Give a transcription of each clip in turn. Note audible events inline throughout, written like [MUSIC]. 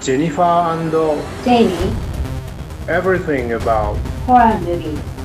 Jennifer and uh, Jamie, everything about horror movie.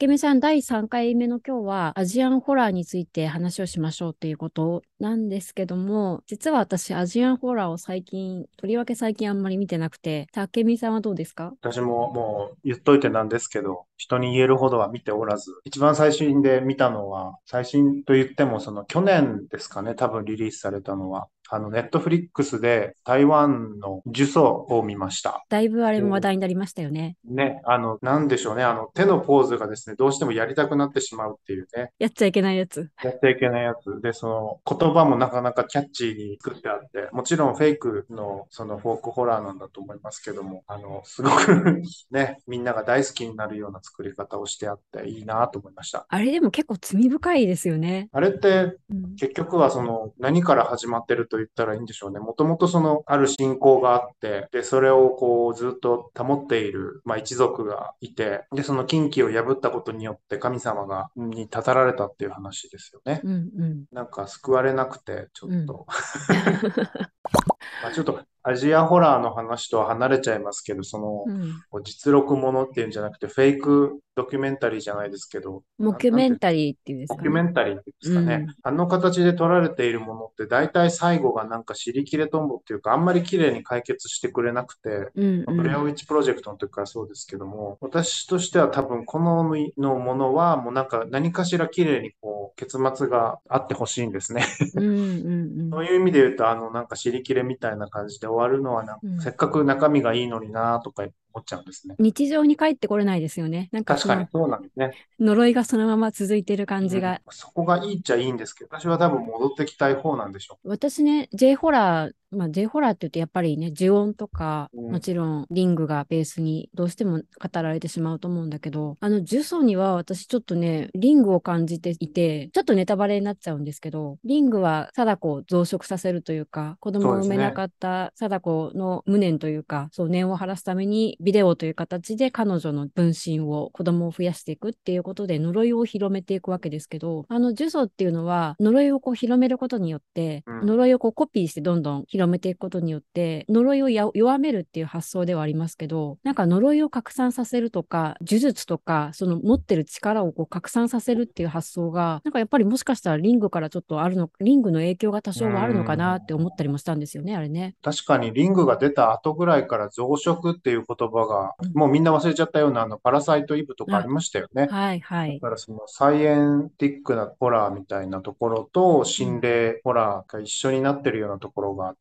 竹見さん、第3回目の今日はアジアンホラーについて話をしましょうということなんですけども、実は私アジアンホラーを最近、とりわけ最近あんまり見てなくて、竹見さんはどうですか？私ももう言っといてなんですけど、人に言えるほどは見ておらず、一番最新で見たのは、最新と言ってもその去年ですかね、多分リリースされたのは、あの、ネットフリックスで台湾の呪詛を見ました。だいぶあれも話題になりましたよね。ね、あの、なんでしょうね、あの、手のポーズがですね、どうしてもやりたくなってしまうっていうね、やっちゃいけないやつ。やっちゃいけないやつ。で、その、言葉もなかなかキャッチーに作ってあって、もちろんフェイクの、その、フォークホラーなんだと思いますけども、あの、すごく [LAUGHS] ね、みんなが大好きになるような作り方をしてあって、いいなと思いました。あれでも結構罪深いですよね。あれって、うん結局はその何から始まってると言ったらいいんでしょうね。もともとそのある信仰があって、で、それをこうずっと保っている、まあ、一族がいて、で、その禁忌を破ったことによって神様が、にたたられたっていう話ですよね。うんうん。なんか救われなくて、ちょっと、[LAUGHS] まあちょっとアジアホラーの話とは離れちゃいますけど、その、うん、実録ものっていうんじゃなくて、フェイクドキュメンタリーじゃないですけど、モキュメンタリーっていうんですドキュメかね。ンタリーですかね。うんあの形で撮られているものって大体最後がなんか尻切れトンボっていうかあんまり綺麗に解決してくれなくて、うんうブレアウん。ィッチプロジェクトの時からそうですけども、私としては多分こののものはもうなんか何かしら綺麗にこう結末があってほしいんですね。うんうん [LAUGHS] そういう意味で言うとあのなんか尻切れみたいな感じで終わるのはなんかうんせっかく中身がいいのになとか思っちゃうんですね。日常に帰ってこれないですよね。なんか確かにそうなんですね。呪いがそのまま続いてる感じがうんそこがいいっちゃいいんですけど、私は多分戻ってきたい方なんでしょ私ね、J ホラー、まあ J ホラーって言うとやっぱりね、呪音とか、うん。もちろんリングがベースにどうしても語られてしまうと思うんだけど、あの呪詛には私ちょっとね、リングを感じていて、ちょっとネタバレになっちゃうんですけど、リングは貞子を増殖させるというか、子供を産めなかった貞子の無念というか、そう念を晴らすためにビデオという形で彼女の分身を子供を増やしていくっていうことで呪いを広めていくわけですけど、あの呪詛っていうのは呪いをこう広めることによって、うん。呪いをこうコピーしてどんどん広めていくことによって、呪いをや弱めるっていう発想ではありますけど、なんか呪いを拡散させるとか、呪術とか、その持ってる力をこう拡散させるっていう発想が、なんかやっぱりもしかしたらリングからちょっとあるの、リングの影響が多少はあるのかなって思ったりもしたんですよね、あれね。確かにリングが出た後ぐらいから増殖っていう言葉が、うんもうみんな忘れちゃったようなあのパラサイトイブとかありましたよね。はいはい。だからそのサイエンティックなホラーみたいなところと心霊ホラーが一緒になってるようなところがあっ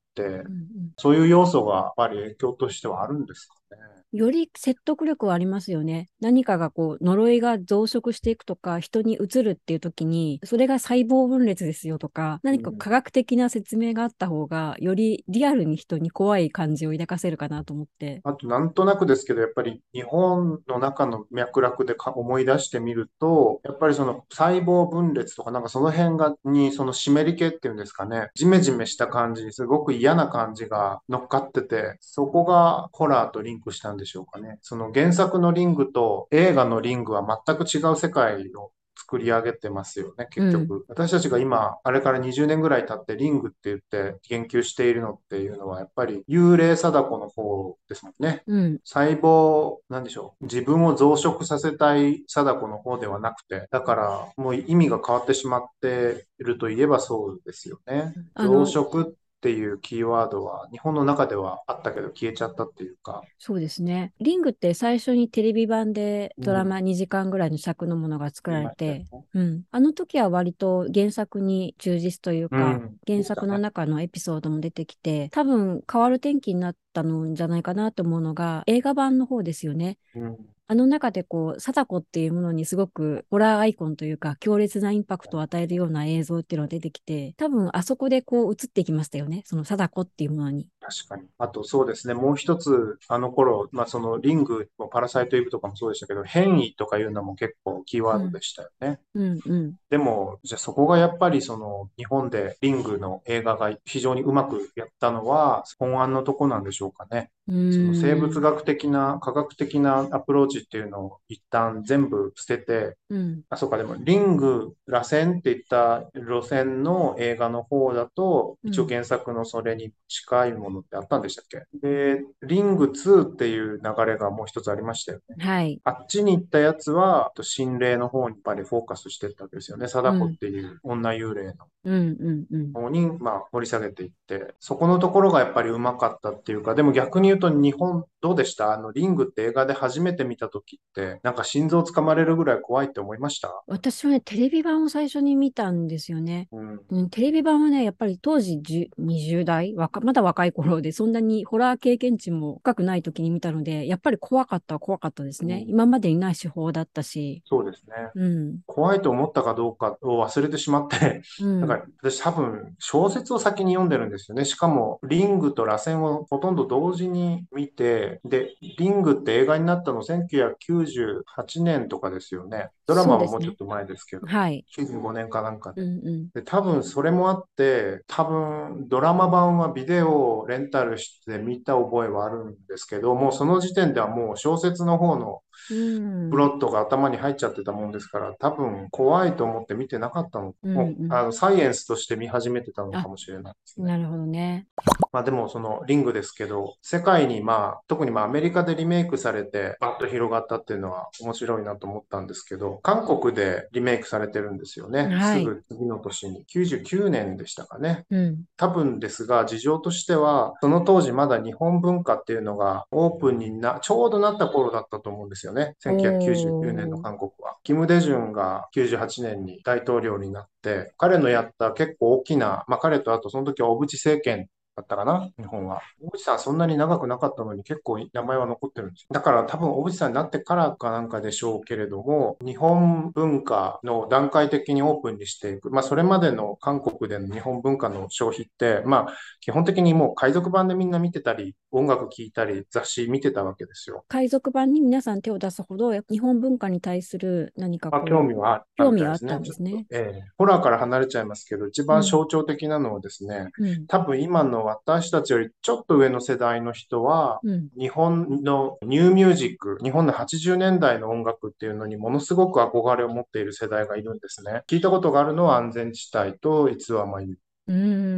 そういう要素がやっぱり影響としてはあるんですかね。より説得力はありますよね。何かがこう、呪いが増殖していくとか、人に移るっていう時に、それが細胞分裂ですよとか、何か科学的な説明があった方が、よりリアルに人に怖い感じを抱かせるかなと思って。あと、なんとなくですけど、やっぱり日本の中の脈絡でか思い出してみると、やっぱりその細胞分裂とか、なんかその辺が、にその湿り気っていうんですかね、ジメジメした感じにすごく嫌な感じが乗っかってて、そこがホラーとリンクしたんでしょうかね。その原作のリングと映画のリングは全く違う世界を作り上げてますよね、結局。私たちが今、あれから20年ぐらい経ってリングって言って研究しているのっていうのは、やっぱり幽霊貞子の方ですもんね。うん。細胞、なんでしょう。自分を増殖させたい貞子の方ではなくて、だからもう意味が変わってしまっているといえばそうですよね。増殖っていうキーワードは日本の中ではあったけど消えちゃったっていうか。そうですね。リングって最初にテレビ版でドラマ2時間ぐらいの尺のものが作られて、うん。あの時は割と原作に忠実というか、うん原作の中のエピソードも出てきて、多分変わる転機になったのじゃないかなと思うのが、映画版の方ですよね。うんあの中でこう、貞子っていうものにすごくホラーアイコンというか、強烈なインパクトを与えるような映像っていうのが出てきて、多分あそこでこう映ってきましたよね。その貞子っていうものに。確かに。あとそうですね、もう一つ、あの頃、まあそのリングもパラサイトイブとかもそうでしたけど、変異とかいうのも結構キーワードでしたよね。うんうん。でも、じゃあそこがやっぱりその日本でリングの映画が非常にうまくやったのは本案のとこなんでしょうかね。うその生物ん。学的な科学的なアプローチっていうのを一旦全部捨てて、うん。あ、そうか、でもリング、螺旋っていった路線の映画の方だと、一応うん。原作のそれに近いものってあったんでしたっけ？で、リング2っていう流れがもう一つありましたよね。はい。あっちに行ったやつは、と心霊の方にやっぱりフォーカスしてったわけですよね。う貞子っん。ていう女幽霊のうんうんうん。方に、まあ、掘り下げていって、そこのところがやっぱりうまかったっていうか、でも逆に言うと日本どうでした？あの、リングって映画で初めて見た時って、なんか心臓つかまれるぐらい怖いって思いました？私はね、テレビ版を最初に見たんですよね。うん。うん、テレビ版はね、やっぱり当時10 20代若、まだ若い頃で、そんなにホラー経験値も深くない時に見たので、やっぱり怖かったは怖かったですね。うん今までにない手法だったし。そうですね。うん。怖いと思ったかどうかを忘れてしまって、うん。なんか私多分小説を先に読んでるんですよね。しかもリングと螺旋をほとんど同時に見て、で、リングって映画になったの1998年とかですよね。ドラマはもうちょっと前ですけど、はい。95年かなんかで。うんうん。で、多分それもあって、多分ドラマ版はビデオをレンタルして見た覚えはあるんですけど、もうその時点ではもう小説の方のうん。プロットが頭に入っちゃってたもんですから、多分怖いと思って見てなかったの。うんもううんあのサイエンスとして見始めてたのかもしれないですね。なるほどね。まあでもそのリングですけど、世界にまあ、特にまあアメリカでリメイクされてバッと広がったっていうのは面白いなと思ったんですけど、韓国でリメイクされてるんですよね。はいすぐ次の年に。99年でしたかね。うん。多分ですが、事情としては、その当時まだ日本文化っていうのがオープンにな、ちょうどなった頃だったと思うんですよね。1999年の韓国は。キム・デジュンが98年に大統領になって、彼のやった結構大きな、まあ彼とあとその時は小渕政権だったかな、日本は。小渕さんそんなに長くなかったのに結構名前は残ってるんですよ。だから多分小渕さんになってからかなんかでしょうけれども、日本文化の段階的にオープンにしていく。まあそれまでの韓国での日本文化の消費って、まあ基本的にもう海賊版でみんな見てたり、音楽聴いたり、雑誌見てたわけですよ。海賊版に皆さん手を出すほど、日本文化に対する何かまあ、興味はあったんですねちょっとええホラーから離れちゃいますけど、一番象徴的なのはですね、うん。多分今の私たちよりちょっと上の世代の人は、うん。日本のニューミュージック、日本の80年代の音楽っていうのにものすごく憧れを持っている世代がいるんですね。聞いたことがあるのは安全地帯と逸話まゆうん。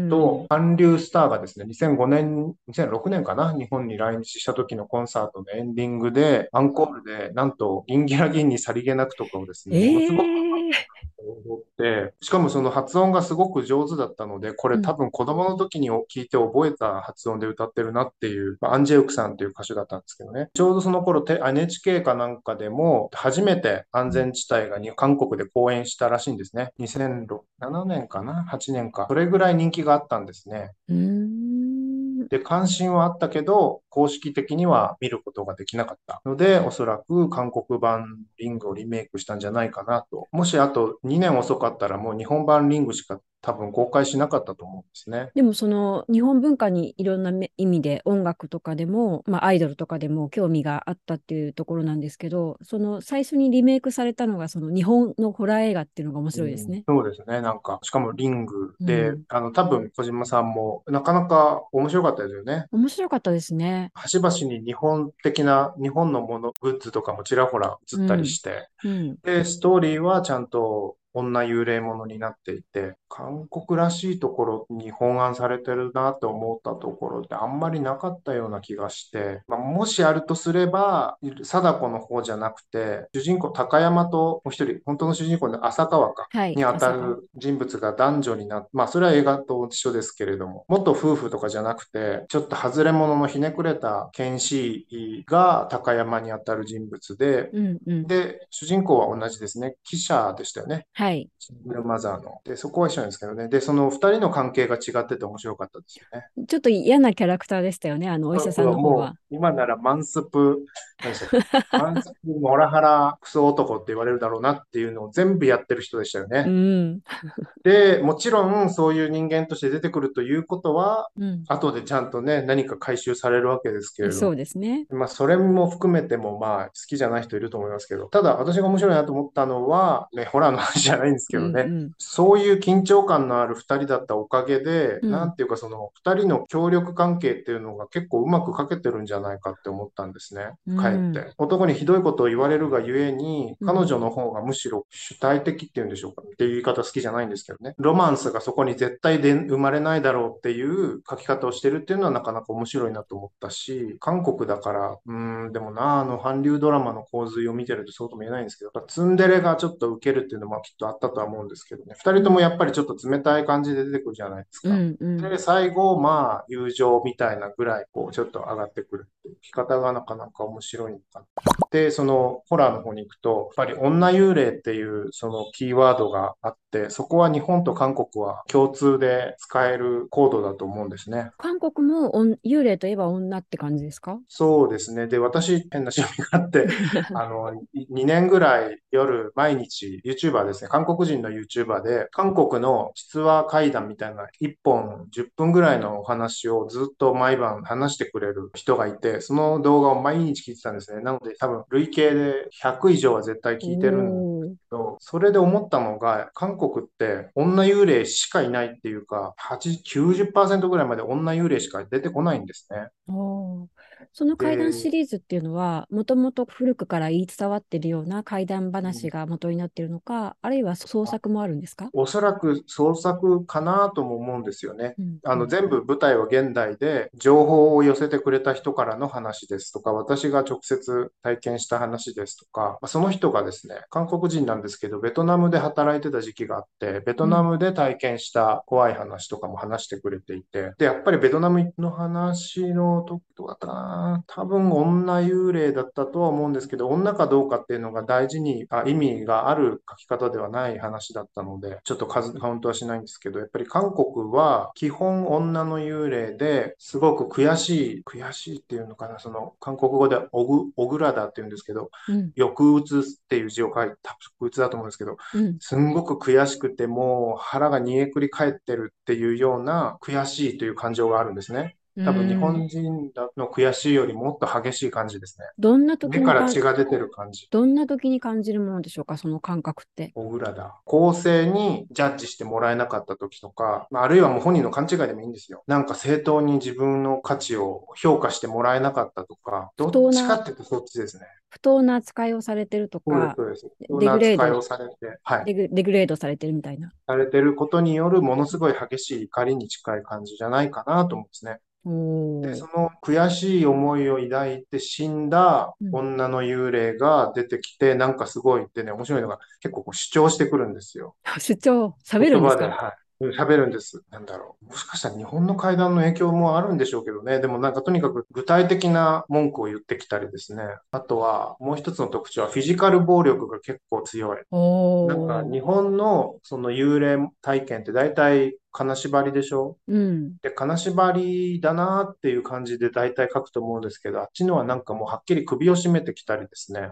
と、韓流スターがですね、2005年、2006年かな、日本に来日した時のコンサートのエンディングで、アンコールで、なんと、ギンギラギンにさりげなくとかをですね、ものすごくええ踊って、しかもその発音がすごく上手だったので、これ多分子供の時に聞いて覚えた発音で歌ってるなっていう、まあアンジェウクさんっていう歌手だったんですけどね。ちょうどその頃、て NHK かなんかでも、初めて安全地帯がに韓国で公演したらしいんですね。2007年かな ?8 年か。それぐらい人気があったんですね。で、関心はあったけど、公式的には見ることができなかったので、おそらく韓国版リングをリメイクしたんじゃないかなと。もしあと2年遅かったらもう日本版リングしか多分公開しなかったと思うんですね。でもその日本文化にいろんなめ意味で音楽とかでも、まあ、アイドルとかでも興味があったっていうところなんですけどその最初にリメイクされたのがその日本のホラー映画っていうのが面白いですね。うんそうですね。なんか、しかもリングで、うんあの、多分小島さんもなかなか面白かったですよね。面白かったですね。端々に日本的な、日本のもの、グッズとかもちらほら映ったりして、うん。で、ストーリーはちゃんと女幽霊ものになっていて、韓国らしいところに本案されてるなと思ったところってあんまりなかったような気がして、まあ、もしあるとすれば、貞子の方じゃなくて、主人公高山ともう一人、本当の主人公の浅川か。はい。に当た朝る人物が男女になって、まあそれは映画と一緒ですけれども、元夫婦とかじゃなくて、ちょっと外れ者のひねくれた剣士が高山に当たる人物で、うんうん。で、主人公は同じですね。記者でしたよね。はい。シングルマザーの。で、そこはんですけどね。で、その二人の関係が違ってて面白かったですよね。ちょっと嫌なキャラクターでしたよね、あのお医者さんの方もは。う、今ならマンスプ、[LAUGHS] マンスプ、モラハラ、クソ男って言われるだろうなっていうのを全部やってる人でしたよね。うん。で、もちろんそういう人間として出てくるということは、うん。後でちゃんとね、何か回収されるわけですけれどもそうですね。まあ、それも含めても、まあ、好きじゃない人いると思いますけど、ただ、私が面白いなと思ったのは、ね、ホラーの話じゃないんですけどね、うんうんそういう緊張感のある二人だったおかげで、うん。なんていうか、その二人の協力関係っていうのが結構うまく書けてるんじゃないかって思ったんですね、うん。かえって。男にひどいことを言われるがゆえに、うん。彼女の方がむしろ主体的っていうんでしょうか、っていう言い方好きじゃないんですけどね、ロマンスがそこに絶対で生まれないだろうっていう書き方をしてるっていうのはなかなか面白いなと思ったし、韓国だから、うーん、でもな、あの、韓流ドラマの構図を見てるとそうとも言えないんですけど、ツンデレがちょっと受けるっていうのもきっとあったとは思うんですけどね、二人ともやっぱりちょっと冷たい感じで出てくるじゃないですか。うんうんで、最後、まあ、友情みたいなぐらい、こう、ちょっと上がってくるっていう聞き方がなかなか面白いのかな。で、その、ホラーの方に行くと、やっぱり女幽霊っていう、そのキーワードがあって、そこは日本と韓国は共通で使えるコードだと思うんですね。韓国も幽霊といえば女って感じですか？そうですね。で、私、変な趣味があって、[LAUGHS] あの、2年ぐらい夜毎日 YouTuber ですね。韓国人の YouTuber で、韓国の実話怪談みたいな1本10分ぐらいのお話をずっと毎晩話してくれる人がいて、その動画を毎日聞いてたんですね。なので多分累計で100以上は絶対聞いてるんおーけど、それで思ったのが、韓国って女幽霊しかいないっていうか、890%ぐらいまで女幽霊しか出てこないんですね。その怪談シリーズっていうのは、もともと古くから言い伝わってるような怪談話が元になってるのか、あるいは創作もあるんですか？おそらく創作かなとも思うんですよね。うんあの全部舞台は現代で情報を寄せてくれた人からの話ですとか私が直接体験した話ですとかまあその人がですね韓国人なんですけどベトナムで働いてた時期があってベトナムで体験した怖い話とかも話してくれていてでやっぱりベトナムの話の時どうだったかな？多分女幽霊だったとは思うんですけど女かどうかっていうのが大事にあ意味がある書き方ではない話だったのでちょっと数カウントはしないんですけどやっぱり韓国は基本女の幽霊ですごく悔しい悔しいっていうのかなその韓国語でオグオグラダっていうんですけどうん。抑うつっていう字を書いて抑うつだと思うんですけどうん。すんごく悔しくてもう腹が煮えくり返ってるっていうような悔しいという感情があるんですね。多分日本人の悔しいよりもっと激しい感じですね。どんな時目から血が出てる感じ。どんな時に感じるものでしょうか、その感覚って。小倉だ。公正にジャッジしてもらえなかった時とか、まああるいはもう本人の勘違いでもいいんですよ。なんか正当に自分の価値を評価してもらえなかったとか、どっちかっていうとそっちですね。不当な扱いをされてるとか、そうです。デそんなグレード扱いをされて、はい。デグデグレードされてるみたいな。されてることによるものすごい激しい怒りに近い感じじゃないかなと思うんですね。で、その悔しい思いを抱いて死んだうん女の幽霊が出てきて、なんかすごいってね、面白いのが結構こう主張してくるんですよ。主張、喋るんですか？はい。うん喋るんです。なんだろう。もしかしたら日本の会談の影響もあるんでしょうけどね。でもなんかとにかく具体的な文句を言ってきたりですね。あとはもう一つの特徴はフィジカル暴力が結構強い。おなんかー日本のその幽霊体験って大体金縛りでしょ？うん。で、金縛りだなっていう感じで大体書くと思うんですけど、あっちのはなんかもうはっきり首を絞めてきたりですね。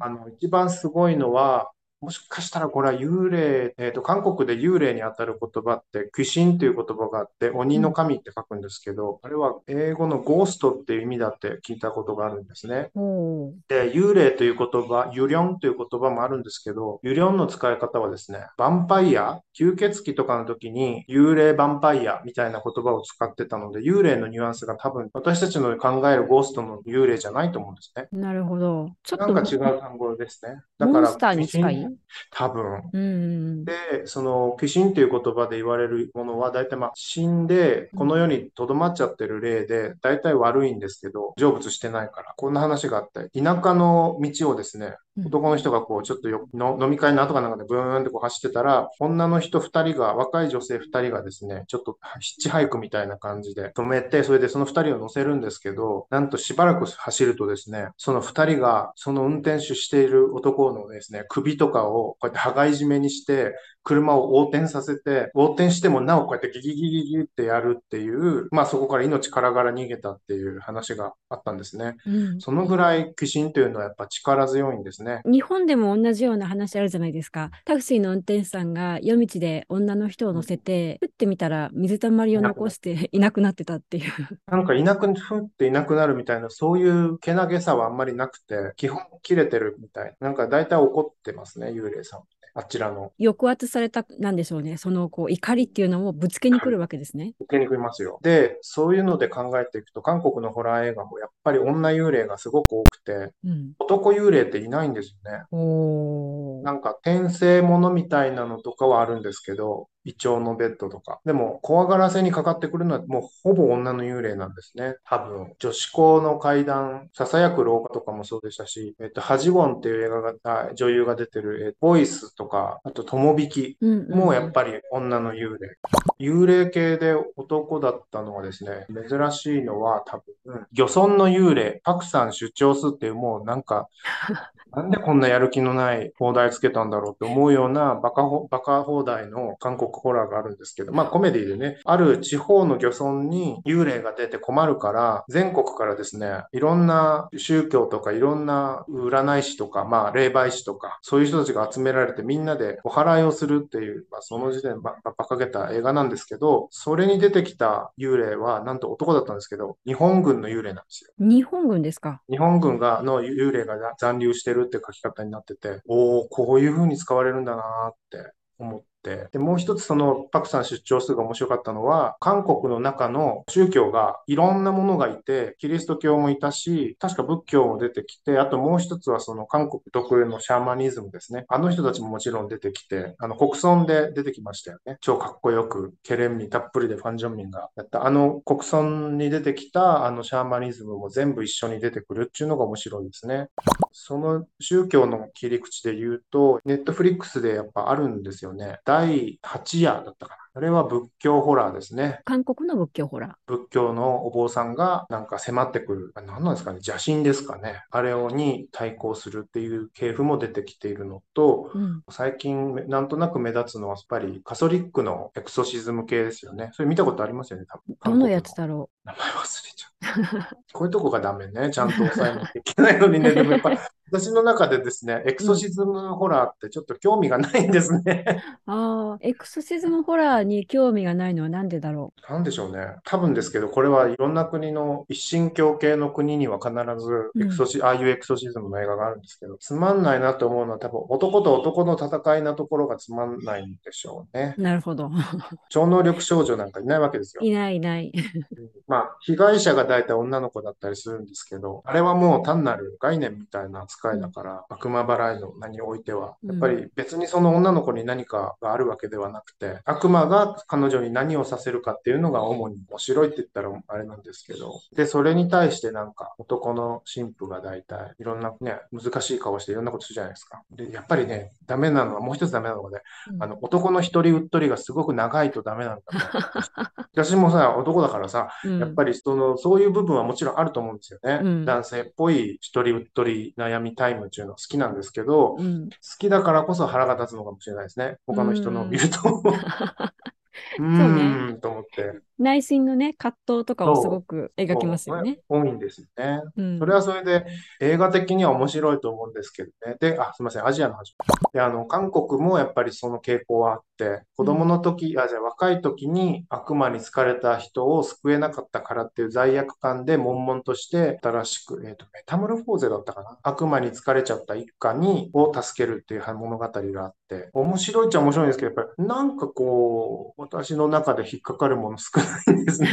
あの、一番すごいのは、もしかしたらこれは幽霊、えっと、韓国で幽霊に当たる言葉って、鬼神という言葉があって、鬼の神って書くんですけど、あれは英語のゴーストっていう意味だって聞いたことがあるんですね。おーで、幽霊という言葉、ユリョンという言葉もあるんですけど、ユリョンの使い方はですね、ヴァンパイア、吸血鬼とかの時に幽霊ヴァンパイアみたいな言葉を使ってたので、幽霊のニュアンスが多分私たちの考えるゴーストの幽霊じゃないと思うんですね。なるほど。ちょっとなんか違う単語ですね。だモから、ンスターに近い？多分。うん。で、その、鬼神という言葉で言われるものは、大体まあ、死んで、この世に留まっちゃってる霊で、大体悪いんですけど、成仏してないから。こんな話があって、田舎の道をですね、うん男の人がこう、ちょっとよの飲み会の後かなんかでブーンってこう走ってたら、女の人二人が、若い女性二人がですね、ちょっとヒッチハイクみたいな感じで止めて、それでその二人を乗せるんですけど、なんとしばらく走るとですね、その二人が、その運転手している男のですね、首とかをこうやって羽交い締めにして、車を横転させて、横転してもなおこうやってギギギギギってやるっていう、まあそこから命からがら逃げたっていう話があったんですね。うん、そのぐらい鬼神というのはやっぱ力強いんですね。日本でも同じような話あるじゃないですか。タクシーの運転手さんが夜道で女の人を乗せて、ふってみたら水たまりを残していなくなってたっていう。なんかいなく、ふっていなくなるみたいな、そういうけなげさはあんまりなくて、基本切れてるみたい。なんか大体怒ってますね、幽霊さん。あちらの。抑圧された、なんでしょうね。そのこう怒りっていうのをぶつけに来るわけですね。ぶつけに来ますよ。で、そういうので考えていくと、韓国のホラー映画もやっぱり女幽霊がすごく多くて、うん、男幽霊っていないんですよね。なんか転生ものみたいなのとかはあるんですけど、イチョウのベッドとか。でも、怖がらせにかかってくるのはもうほぼ女の幽霊なんですね。多分。女子校の階段、囁く廊下とかもそうでしたし、えっと、ハジウォンっていう映画が、女優が出てる、えボイスとか、あと、友引きもやっぱり女の幽霊。幽霊系で男だったのはですね、珍しいのは多分、漁村の幽霊、パクさん出張すっていうもうなんか、[LAUGHS] なんでこんなやる気のない放題つけたんだろうって思うようなバカバカ放題の韓国ホラーがあるんですけど、まあコメディでね、ある地方の漁村に幽霊が出て困るから、全国からですね、いろんな宗教とかいろんな占い師とか、まあ霊媒師とか、そういう人たちが集められてみんなでお祓いをするっていう、まあその時点ば馬鹿げた映画なんですけど、それに出てきた幽霊はなんと男だったんですけど、日本軍の幽霊なんですよ。日本軍ですか？日本軍がの幽霊が残留してるるって書き方になってて、おお、こういう風に使われるんだなって思って、で、もう一つそのパクさん出張数が面白かったのは、韓国の中の宗教がいろんなものがいて、キリスト教もいたし、確か仏教も出てきて、あともう一つはその韓国特有のシャーマニズムですね。あの人たちももちろん出てきて、あの国村で出てきましたよね。超かっこよく、ケレンミたっぷりでファン・ジョンミンがやった、あの国村に出てきたあのシャーマニズムも全部一緒に出てくるっていうのが面白いですね。その宗教の切り口で言うと、ネットフリックスでやっぱあるんですよね。第8夜だったかな。あれは仏教ホラーですね。韓国の仏教ホラー。仏教のお坊さんがなんか迫ってくる。何なんですかね邪神ですかね。あれをに対抗するっていう系譜も出てきているのと、うん、最近なんとなく目立つのはやっぱりカソリックのエクソシズム系ですよね。それ見たことありますよね、多分。どのやつだろう。名前忘れちゃう。[LAUGHS] こういうとこがダメね。ちゃんと抑えなきゃいけないのにね。でもやっぱ私の中でですね、エクソシズムホラーってちょっと興味がないんですね。[LAUGHS] ああ、エクソシズムホラーに興味がないのはなんでだろう？なんでしょうね。多分ですけど、これはいろんな国の一神教系の国には必ずエクソシ、うん、ああいうエクソシズムの映画があるんですけど、つまんないなと思うのは多分男と男の戦いなところがつまんないんでしょうね。なるほど。超能力少女なんかいないわけですよ。いないいない。まあ、被害者が大体女の子だったりするんですけど、あれはもう単なる概念みたいな扱いだから、悪魔払いの名においては、やっぱり別にその女の子に何かがあるわけではなくて、悪魔が彼女に何をさせるかっていうのが主に面白いって言ったらあれなんですけど、で、それに対してなんか男の神父が大体いろんなね、難しい顔していろんなことするじゃないですか。で、やっぱりね、ダメなのは、もう一つダメなのがね、あの、男の一人うっとりがすごく長いとダメなんだ [LAUGHS] 私もさ、男だからさ、やっぱりその、そういう部分はもちろんあると思うんですよね。うん、男性っぽい一人うっとり悩みタイムっていうのは好きなんですけど、うん、好きだからこそ腹が立つのかもしれないですね。他の人のを見ると。[LAUGHS] うーんと思って。内心のね、葛藤とかをすごく描きますよね。多いんですよね、うん、それはそれで映画的には面白いと思うんですけどね。で、あ、すみません、アジアの話。で、あの、韓国もやっぱりその傾向はあって、子供の時、うん、あ、じゃあ若い時に悪魔に疲れた人を救えなかったからっていう罪悪感で悶々として新しく、えっ、ー、と、メタモルフォーゼだったかな。悪魔に疲れちゃった一家に、を助けるっていう物語があって、面白いっちゃ面白いんですけど、やっぱりなんかこう、私の中で引っかかるもの少ないんですね。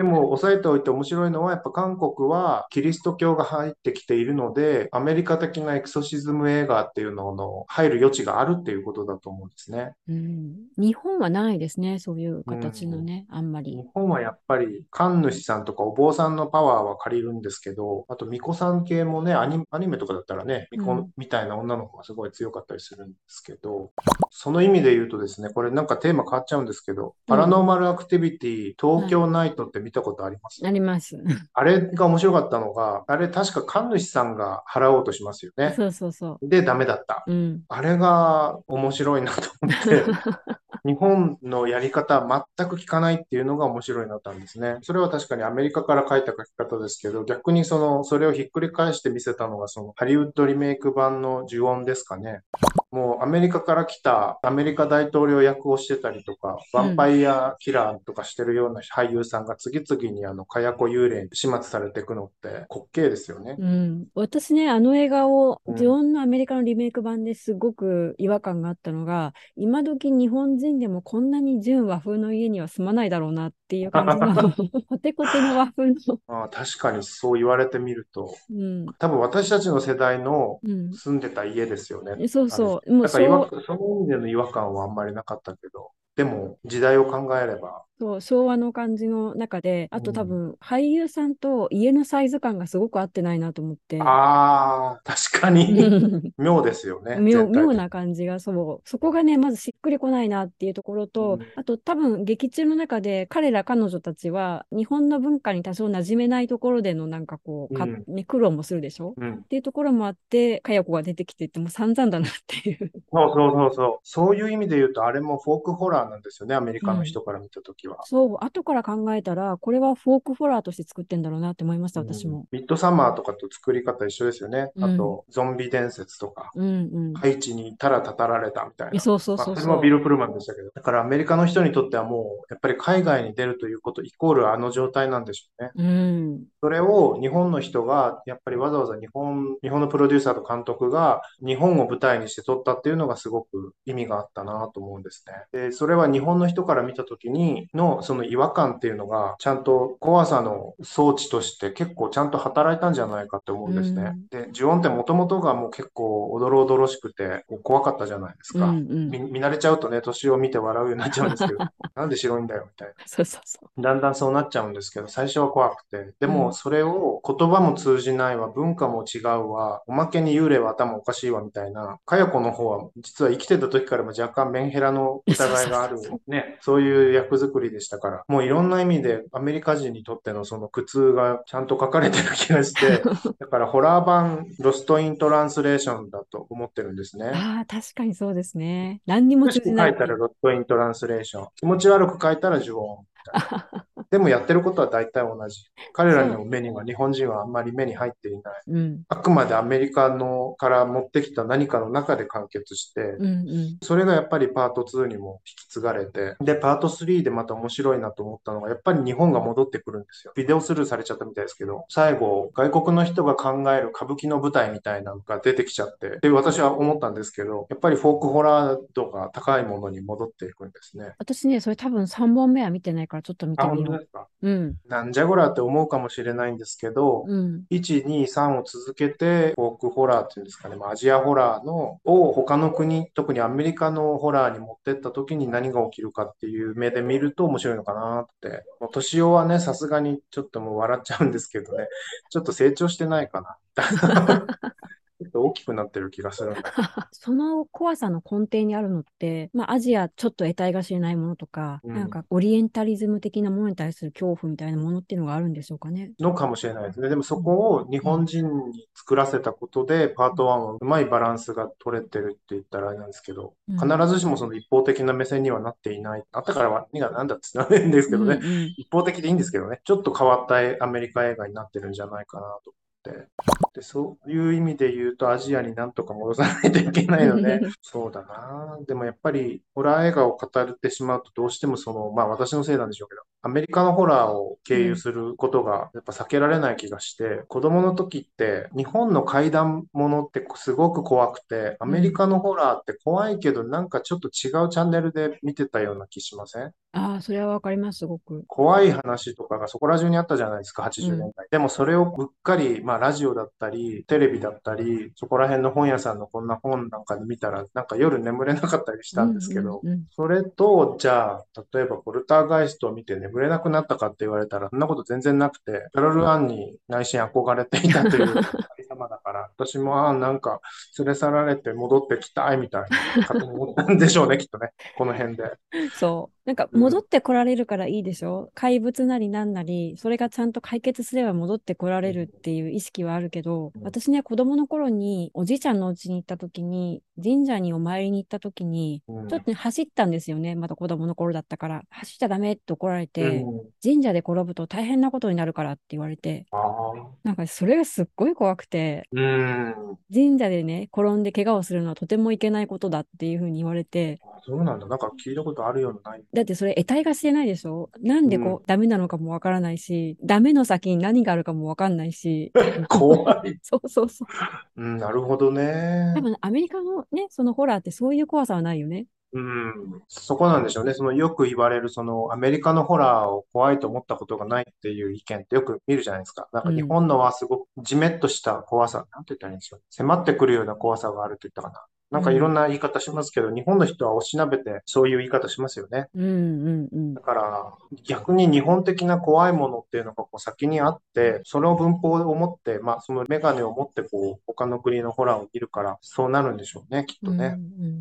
でも、押さえておいて面白いのは、やっぱ韓国はキリスト教が入ってきているので、アメリカ的なエクソシズム映画っていうのの入る余地があるっていうことだと思うんですね。うん、日本はないですね、そういう形のね、うん、あんまり。日本はやっぱり神主さんとかお坊さんのパワーは借りるんですけど、あと巫女さん系もね、アニアニメとかだったらね、巫女みたいな女の子がすごい強かったりするんですけど、その意味で言うとですね、これなんかテーマ変わっちゃうんですけど、パラノーマルアクティビティ、東京ナイトって見見たことあります？あります。[LAUGHS] あれが面白かったのが、あれ確か神主さんが払おうとしますよね。そうそうそで、ダメだった。う。うん。あれが面白いなと思って、[LAUGHS] 日本のやり方全く聞かないっていうのが面白いなったんですね。それは確かにアメリカから書いた書き方ですけど、逆にその、それをひっくり返して見せたのが、そのハリウッドリメイク版の呪音ですかね。もうアメリカから来たアメリカ大統領役をしてたりとか、ヴァンパイアキラーとかしてるような俳優さんが次々にあの、火薬幽霊に始末されていくのって滑稽ですよね。うん、私ね、あの映画を、うん。ジオンのアメリカのリメイク版ですごく違和感があったのが、今時日本人でもこんなに純和風の家には住まないだろうなっていう感じの、[LAUGHS] コテコテの和風の、ああ確かにそう言われてみると、うん、多分私たちの世代のうん。住んでた家ですよね。そうそう、もうだから違和昭その意味での違和感はあんまりなかったけど、でも時代を考えれば、そう昭和の感じの中で、あとうん多分俳優さんと家のサイズ感がすごく合ってないなと思って。ああ、確かに [LAUGHS] 妙ですよね。妙妙な感じがそうそこがねまずしっくりこないなっていうところと、うんあと多分劇中の中で彼ら彼女たちは日本の文化に多少馴染めないところでのなんかこうか、うんね、苦労もするでしょ？うん。っていうところもあってかや子が出てきてってもう散々だなっていう。そうそうそうそう。そういう意味で言うと、あれもフォークホラーなんですよね、アメリカの人から見たときは。そう後から考えたらこれはフォークホラーとして作ってんだろうなって思いました私も。ミッドサマーとかと作り方一緒ですよね。うんあと、ゾンビ伝説とか、うんうん。ハイチにいたらたたられたみたいな。えそうそうそうまあ、それ。もビル・プルマンでしたけど。だからアメリカの人にとってはもう、やっぱり海外に出るということイコールあの状態なんでしょうね。うんそれを日本の人が、やっぱりわざわざ日本、日本のプロデューサーと監督が日本を舞台にして撮ったっていうのがすごく意味があったなと思うんですね。で、それは日本の人から見た時にのその違和感っていうのが、ちゃんと怖さの装置として結構ちゃんと働いたんじゃないかって思うんですね。で、呪音ってもともとがもう結構おどろおどろしくて怖かったじゃないですか。うんうん見見慣れちゃうとね、年を見て笑うようになっちゃうんですけど、[LAUGHS] なんで白いんだよみたいな。そうそうそう。だんだんそうなっちゃうんですけど、最初は怖くて。でうんも、それを言葉も通じないわ、文化も違うわ、おまけに幽霊は頭おかしいわ、みたいな。かや子の方は、実は生きてた時からも若干メンヘラの疑いがあるね、そういう役作りでしたから、もういろんな意味でアメリカ人にとってのその苦痛がちゃんと書かれてる気がして、[LAUGHS] だからホラー版、ロストイントランスレーションだと思ってるんですね。ああ、確かにそうですね。何にも通じないいたらロットイントランスレーション。気持ち悪く書いたら呪音。でもやってることは大体同じ。彼らの目には日本人はあんまり目に入っていない。うん。あくまでアメリカのから持ってきた何かの中で完結して、うんうん。それがやっぱりパート2にも引き継がれて、で、パート3でまた面白いなと思ったのが、やっぱり日本が戻ってくるんですよ。ビデオスルーされちゃったみたいですけど、最後、外国の人が考える歌舞伎の舞台みたいなのが出てきちゃって、で、私は思ったんですけど、やっぱりフォークホラー度が高いものに戻っていくんですね。私ね、それ多分3本目は見てないからちょっと見てあ、みよう。本当ですか？うん。なんじゃこらって思うかもしれないんですけど、うん。1、2、3を続けて、フォークホラーっていうんですかね、まあ、アジアホラーのを他の国、特にアメリカのホラーに持ってった時に何が起きるかっていう目で見ると面白いのかなって。もう年男はね、さすがにちょっともう笑っちゃうんですけどね、ちょっと成長してないかな。ちょっと大きくなってる気がする。[LAUGHS] その怖さの根底にあるのって、まあ、アジアちょっと得体が知れないものとか、うんなんかオリエンタリズム的なものに対する恐怖みたいなものっていうのがあるんでしょうかね。のかもしれないですね。でもそこを日本人に作らせたことで、パート1はうまいバランスが取れてるって言ったらあれなんですけど、うん必ずしもその一方的な目線にはなっていない。あったから何が何だってないんですけどね。うんうん [LAUGHS] 一方的でいいんですけどね。ちょっと変わったアメリカ映画になってるんじゃないかなと思って。で、そういう意味で言うとアジアになんとか戻さないといけないので、[LAUGHS] そうだな。でもやっぱりホラー映画を語ってしまうとどうしてもその、まあ私のせいなんでしょうけど、アメリカのホラーを経由することがやっぱ避けられない気がして、子供の時って日本の怪談ものってすごく怖くて、アメリカのホラーって怖いけどなんかちょっと違うチャンネルで見てたような気しません？ああ、それはわかります、すごく。怖い話とかがそこら中にあったじゃないですか、80年代。でもそれをうっかり、まあラジオだったり、テレビだったり、そこら辺の本屋さんのこんな本なんかで見たら、なんか夜眠れなかったりしたんですけど、うんうんうんそれと、じゃあ、例えばポルターガイストを見て眠れなくなったかって言われたら、そんなこと全然なくて、キャロル・アンに内心憧れていたという神様だかから、私も、ああ、なんか、連れ去られて戻ってきたいみたいな、勝手に思ったんでしょうね、きっとね。この辺で。[LAUGHS] そう。なんかうん戻ってこられるからいいでしょ？怪物なりなんなり、それがちゃんと解決すれば戻ってこられるっていう意識はあるけど、うん私ね、子供の頃におじいちゃんの家に行った時に、神社にお参りに行った時に、うんちょっとね、走ったんですよね。まだ子供の頃だったから。走っちゃダメって怒られて、うん神社で転ぶと大変なことになるからって言われて。なんかそれがすっごい怖くて、うん。神社でね、転んで怪我をするのはとてもいけないことだっていうふうに言われて、そうなんだ。なんか聞いたことあるようなない。だってそれ得体が知れないでしょ？なんでこう、うんダメなのかもわからないし、ダメの先に何があるかもわかんないし、[LAUGHS] 怖い。[LAUGHS] そうそうそう。うん、なるほどね多。分アメリカのね、そのホラーってそういう怖さはないよね。うん、そこなんでしょうね。そのよく言われる、そのアメリカのホラーを怖いと思ったことがないっていう意見ってよく見るじゃないですか。なんか日本のはすごくジメッとした怖さ、なんて言ったらいいんでしょう。迫ってくるような怖さがあるって言ったかな。なんかいろんな言い方しますけど、日本の人はおしなべてそういう言い方しますよね。うんうんうんだ。から逆に日本的な怖いものっていうのがこう先にあって、それを文法を持って、まあそのメガネを持ってこう他の国のホラーを見るからそうなるんでしょうね、きっとね。うんうん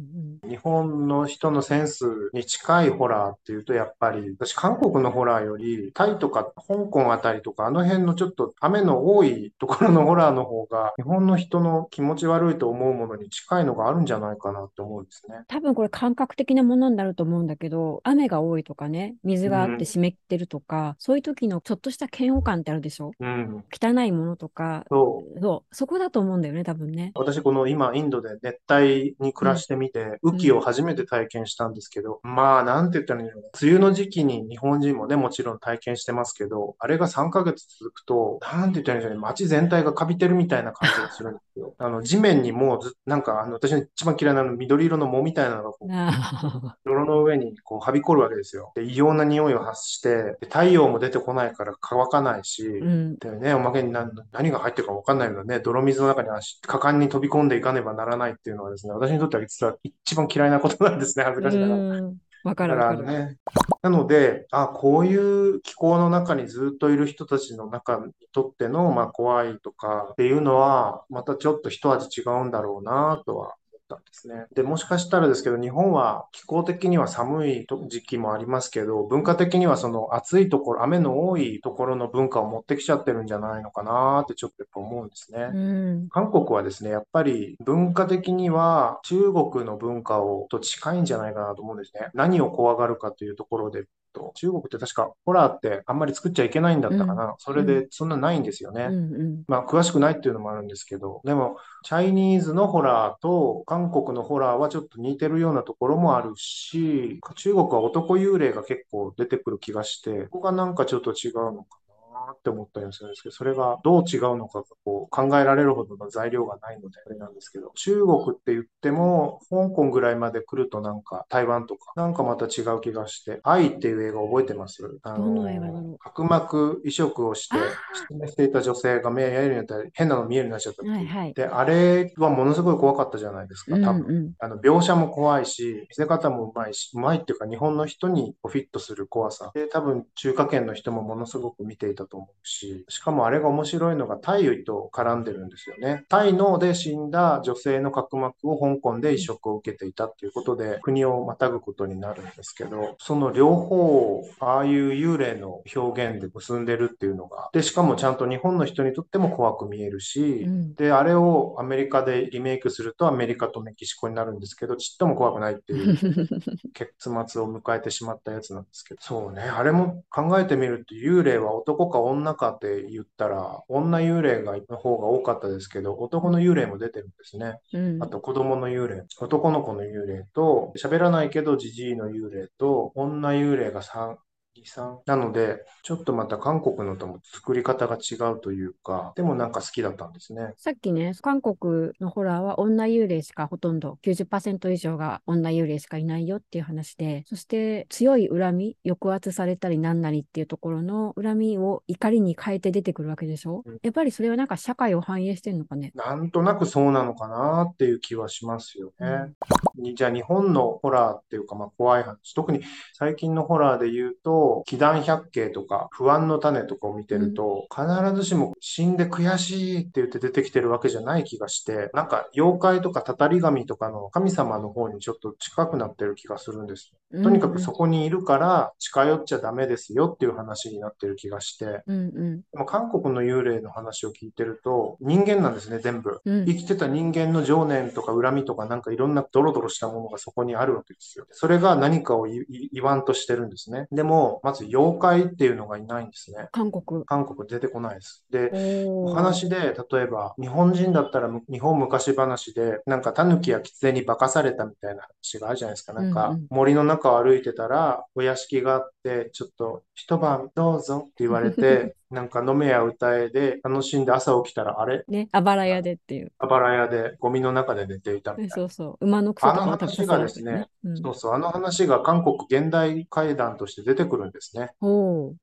日本の人のセンスに近いホラーっていうと、やっぱり、私、韓国のホラーより、タイとか香港あたりとか、あの辺のちょっと雨の多いところのホラーの方が、日本の人の気持ち悪いと思うものに近いのがあるんじゃないかなって思うんですね。多分これ感覚的なものになると思うんだけど、雨が多いとかね、水があって湿ってるとか、そういう時のちょっとした嫌悪感ってあるでしょ？うん。汚いものとか、そう。そう、そこだと思うんだよね、多分ね。私、この今、インドで熱帯に暮らしてみて、雨季を初めて体験したんですけど、まあ、なんて言ったらいいの梅雨の時期に日本人もね、もちろん体験してますけど、あれが3ヶ月続くと、なんて言ったらいいんでしょうね、街全体がカビてるみたいな感じがするんですよ。あの、地面にもうず、なんか、あの、私の一番嫌いなの緑色の藻みたいなのがこう、あ [LAUGHS] 泥の上にこう、はびこるわけですよ。で、異様な匂いを発して、で太陽も出てこないから乾かないし、ーうん。でね、おまけに何何が入ってるか分かんないのでね、泥水の中に足、果敢に飛び込んでいかねばならないっていうのはですね、私にとっては実は一番嫌いなことなんですね、恥ずかしながら。うんわかだかるわか。ね、なので、あ、こういう気候の中にずっといる人たちの中にとっての、まあ、怖いとかっていうのは、またちょっと一味違うんだろうなとは思ったんですね。で、もしかしたらですけど、日本は気候的には寒い時期もありますけど、文化的にはその暑いところ、雨の多いところの文化を持ってきちゃってるんじゃないのかなってちょっとやっぱ思うんですね。うん。韓国はですね、やっぱり文化的には中国の文化をと近いんじゃないかなと思うんですね。何を怖がるかというところでと、中国って確かホラーってあんまり作っちゃいけないんだったかな。それでそんなないんですよね。うんうん。まあ、詳しくないっていうのもあるんですけど、でも、チャイニーズのホラーと韓国のホラーはちょっと似てるようなところもあるし、中国は男幽霊が結構出てくる気がして、ここがなんかちょっと違うのかなって思ったりもするんですけど、それがどう違うのかがこう考えられるほどの材料がないので、あれなんですけど、中国って言っても、香港ぐらいまで来るとなんか台湾とか、なんかまた違う気がして、愛っていう映画覚えてます？あどの角膜移植をして失明していた女性が目見えるようになったり、変なの見えるようになっちゃったはいはい。で、あれはものすごい怖かったじゃないですか、うん多分。うん。あの描写も怖いし、見せ方もうまいし、うまいっていうか日本の人にフィットする怖さ。で、多分中華圏の人もものすごく見ていたと思うし、しかもあれが面白いのがタイと絡んでるんですよね。タイので死んだ女性の角膜を香港で移植を受けていたっていうことで、国をまたぐことになるんですけど、その両方をああいう幽霊の表現で結んでるっていうのが、で、しかもちゃんと日本の人にとっても怖く見えるし、うん。で、あれをアメリカでリメイクするとアメリカとメキシコになるんですけど、ちっとも怖くないっていう [LAUGHS] 結末を迎えてしまったやつなんですけど、そうね、あれも考えてみると幽霊は男か女かって言ったら、女幽霊がの方が多かったですけど、男の幽霊も出てるんですね。うんあと子供の幽霊、男の子の幽霊と、喋らないけどジジイの幽霊と、女幽霊が3、2、3なので、ちょっとまた韓国のとも作り方が違うというか、でもなんか好きだったんですね。さっきね、韓国のホラーは女幽霊しかほとんど、90%以上が女幽霊しかいないよっていう話で、そして強い恨み、抑圧されたりなんなりっていうところの恨みを怒りに変えて出てくるわけでしょ、うんやっぱりそれはなんか社会を反映してんのかね？なんとなくそうなのかなっていう気はしますよね。にじゃあ日本のホラーっていうか、まあ、怖い話、特に最近のホラーで言うと、と、祈願百景とか、不安の種とかを見てると、必ずしも死んで悔しいって言って出てきてるわけじゃない気がして、なんか妖怪とかたたり神とかの神様の方にちょっと近くなってる気がするんです。とにかくそこにいるから近寄っちゃダメですよっていう話になってる気がして、うんうんでも韓国の幽霊の話を聞いてると、人間なんですね、全部。うん生きてた人間の情念とか恨みとかなんかいろんなドロドロしたものがそこにあるわけですよ。それが何かを言わんとしてるんですね。でも、まず妖怪っていうのがいないんですね。韓国。韓国出てこないです。で、お話で、例えば、日本人だったらむ日本昔話で、なんか狸や狐に化かされたみたいな話があるじゃないですか。なんうんかうん森の中を歩いてたら、お屋敷があって、ちょっと一晩どうぞって言われて、[LAUGHS] なんか飲めや歌えで楽しんで朝起きたら、あれ？ね、あばら屋でっていう。あばら屋でゴミの中で寝ていたみたいな。そうそう。馬のクソとかも食べさせるわけね。うんそうそう、あの話が韓国現代怪談として出てくるんですね。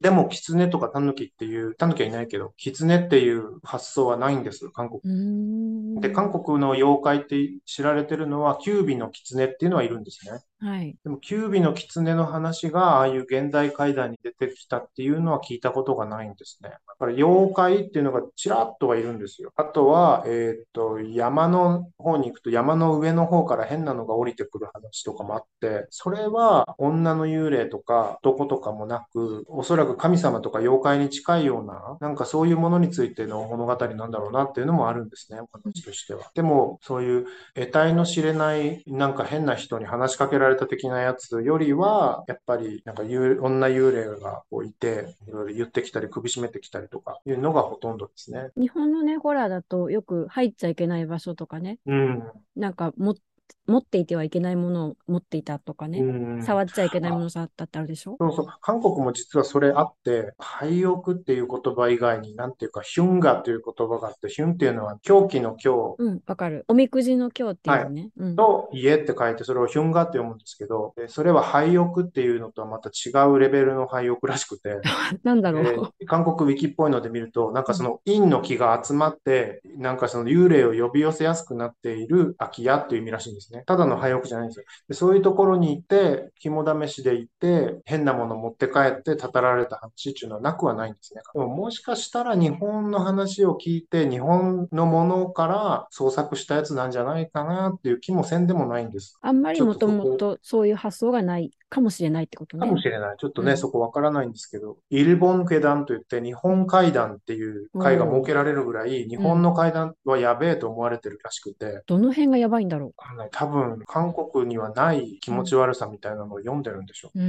でも、狐とか狸っていう、狸はいないけど、狐っていう発想はないんです、韓国。で、韓国の妖怪って知られてるのは、キュービの狐っていうのはいるんですね。はい。でも、キュービの狐の話が、ああいう現代怪談に出てきたっていうのは聞いたことがないんですね。だから、妖怪っていうのがちらっとはいるんですよ。あとは、えーっと、山の方に行くと、山の上の方から変なのが降りてくる話とかもあって、それは女の幽霊とか男とかもなく、おそらく神様とか妖怪に近いような、なんかそういうものについての物語なんだろうなっていうのもあるんですね、お話としては。でも、そういう得体の知れない、なんか変な人に話しかけられた的なやつよりは、やっぱり、なんか幽女幽霊がこういて、いろいろ言ってきたり、首絞めてきたりとかいうのがほとんどですね。日本のね、ホラーだとよく入っちゃいけない場所とかね、うん。なんかも持っていてはいけないものを持っていたとかね、うん触っちゃいけないものを触ったってあるでしょ？そうそう。韓国も実はそれあって、廃屋っていう言葉以外に、なんていうか、ヒュンガという言葉があって、ヒュンっていうのは狂気の狂うん、わかる。おみくじの今日っていうね。うん。と家って書いて、それをヒュンガって読むんですけど、でそれは廃屋っていうのとはまた違うレベルの廃屋らしくて、[LAUGHS] なんだろでう。韓国ウィキっぽいので見ると、なんかその陰の気が集まって、なんかその幽霊を呼び寄せやすくなっている空き家っていう意味らしいんですね。ただの廃屋じゃないんですよ。でそういうところに行って、肝試しで行って、変なもの持って帰ってたたられた話っていうのはなくはないんですね。でももしかしたら日本の話を聞いて、日本のものから創作したやつなんじゃないかなっていう気もせんでもないんです。あんまりもともとそういう発想がないかもしれないってことねかも。しれない。ちょっとね、うんそこわからないんですけど、イルボンケダンといって、日本会談っていう会が設けられるぐらい、日本の会談はやべえと思われてるらしくて、どの辺がやばいんだろわかんない多分、韓国にはない気持ち悪さみたいなのを読んでるんでしょう。う。う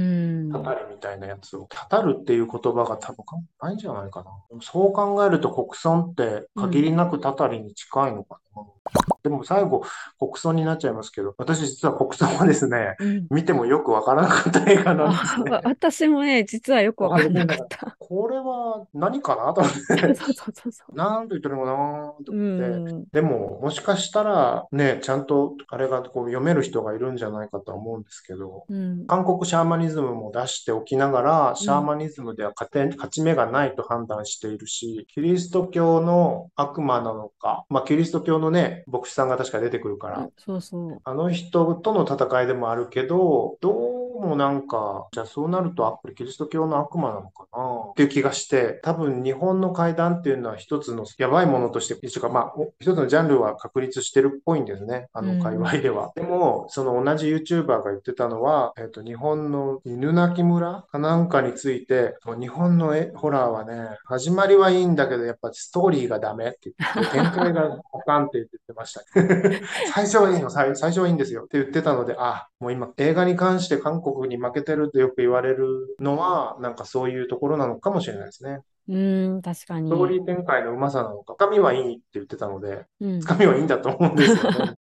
ん。たたりみたいなやつを。たたるっていう言葉が多分ないんじゃないかな。そう考えると国村って限りなくたたりに近いのかな。でも最後、国村になっちゃいますけど、私実は国村はですね、うん見てもよくわからなかった映画なんですね。私もね、実はよくわからなかった。これは何かなと思っ [LAUGHS] そうて、そうそうそう。なんと言ってるのかなとう思って。ん。でも、もしかしたらね、ちゃんとあれがこう読める人がいるんじゃないかとは思うんですけど、うん。韓国シャーマニズムも出しておきながら、シャーマニズムでは勝て勝ち目がないと判断しているし、キリスト教の悪魔なのか、まあ、キリスト教のね、牧師さんが確か出てくるから、そうそう。あの人との戦いでもあるけど、どうもなんか、じゃあそうなると、あ、これキリスト教の悪魔なのかな？っていう気がして、多分日本の怪談っていうのは一つのやばいものとして、一応か、まあ、お一つのジャンルは確立してるっぽいんですね。あの界隈では。でも、その同じ YouTuber が言ってたのは、えっと、日本の犬鳴村？かなんかについて、日本の絵ホラーはね、始まりはいいんだけど、やっぱストーリーがダメって言って、展開があかんって言ってました。最初はいいの、最最初はいいんですよって言ってたので、あ、もう今映画に関して韓国に負けてるってよく言われるのは、なんかそういうところなのかもしれないですね。うん、確かにス。トーリー展開のうまさなのか、つかみはいいって言ってたので、うんつ。かみはいいんだと思うんですよね。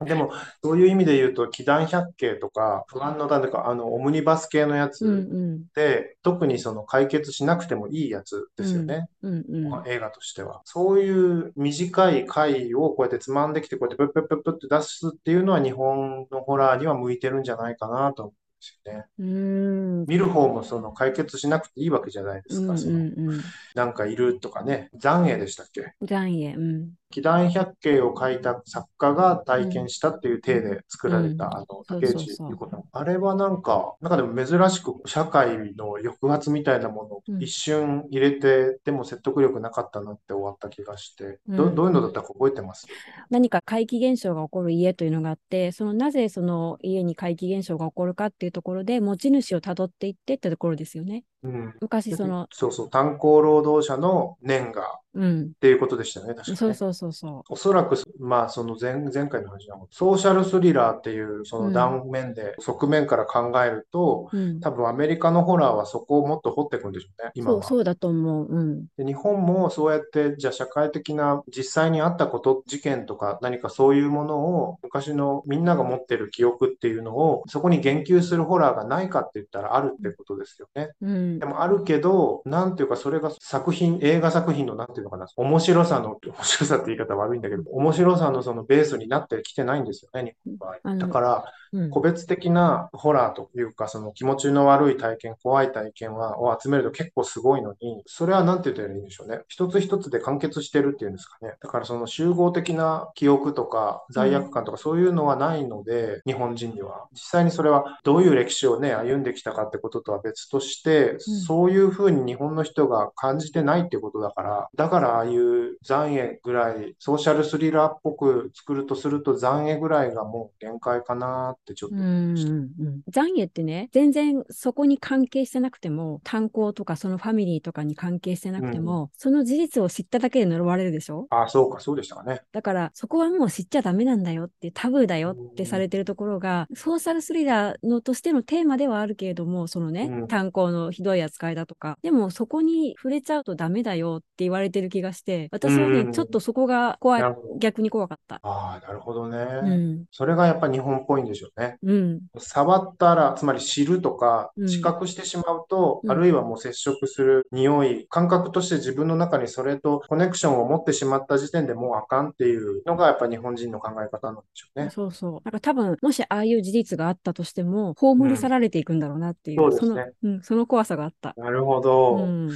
[LAUGHS] でも、そういう意味で言うと、祈願百景とか、不安の種とか、あの、オムニバス系のやつうんうん。で、特にその解決しなくてもいいやつですよね。うんうん。映画としては。そういう短い回をこうやってつまんできて、こうやってプップップップッって出すっていうのは日本のホラーには向いてるんじゃないかなとでですよね。うーん。見る方もその解決しなくていいわけじゃないですか。うんうんそのうん。なんかいるとかね。残影でしたっけ？残影。うん。祈願百景を書いた作家が体験したっていう体で作られた、うん。あの、竹内そうそう。優子さん。あれはなんか、なんかでも珍しく社会の抑圧みたいなものをうん。一瞬入れて、でも説得力なかったなって終わった気がして、どうん。どういうのだったか覚えてます？何か怪奇現象が起こる家というのがあって、そのなぜその家に怪奇現象が起こるかっていうところで、持ち主をたどっていってってところですよね。うん。昔その、そうそう、炭鉱労働者の年がうん。っていうことでしたよね、確かね。そうそうそうそおそらく、まあ、その前前回の話なのソーシャルスリラーっていうその断面で、側面から考えると、う。うん。多分アメリカのホラーはそこをもっと掘っていくんでしょうね、今は。そう、そうだと思う。うん。で日本もそうやって、じゃあ社会的な実際にあったこと、事件とか何かそういうものを昔のみんなが持ってる記憶っていうのをそこに言及するホラーがないかって言ったらあるってことですよね。うんで。もあるけど、なんていうかそれが作品、映画作品のなんていうのかな、面白さの、面白さって言い方悪いんだけど、面白さのそのベースになってきてないんですよね、日本の場合。だから、うん個別的なホラーというか、その気持ちの悪い体験、怖い体験はを集めると結構すごいのに、それはなんて言ったらいいんでしょうね。一つ一つで完結してるっていうんですかね。だからその集合的な記憶とか罪悪感とかそういうのはないので、日本人には。実際にそれはどういう歴史をね、歩んできたかってこととは別として、そういうふうに日本の人が感じてないってことだから、だからああいう残影ぐらい、ソーシャルスリラーっぽく作るとすると残影ぐらいがもう限界かなってちょっとうん思いました。うんうん残影ってね、全然そこに関係してなくても、炭鉱とかそのファミリーとかに関係してなくても、その事実を知っただけで呪われるでしょ？ああ、そうか、そうでしたかね。だから、そこはもう知っちゃダメなんだよって、タブーだよってされてるところが、ソーシャルスリラーのとしてのテーマではあるけれども、そのね、うん。炭鉱のひどい扱いだとか、でもそこに触れちゃうとダメだよって言われてる気がして、私はね、うんちょっとそこが怖い逆に怖かった。ああ、なるほどね。うん。それがやっぱ日本っぽいんでしょうね。うん。触ったら、つまり知るとかう、ん知覚してしまうと、うんあるいはもう接触する匂い、感覚として自分の中にそれとコネクションを持ってしまった時点でもうあかんっていうのがやっぱ日本人の考え方なんでしょうね。そうそう。なんか多分、もしああいう事実があったとしても、葬り去られていくんだろうなっていう、うんそうですの、うん、その怖さがあった。なるほど。うん。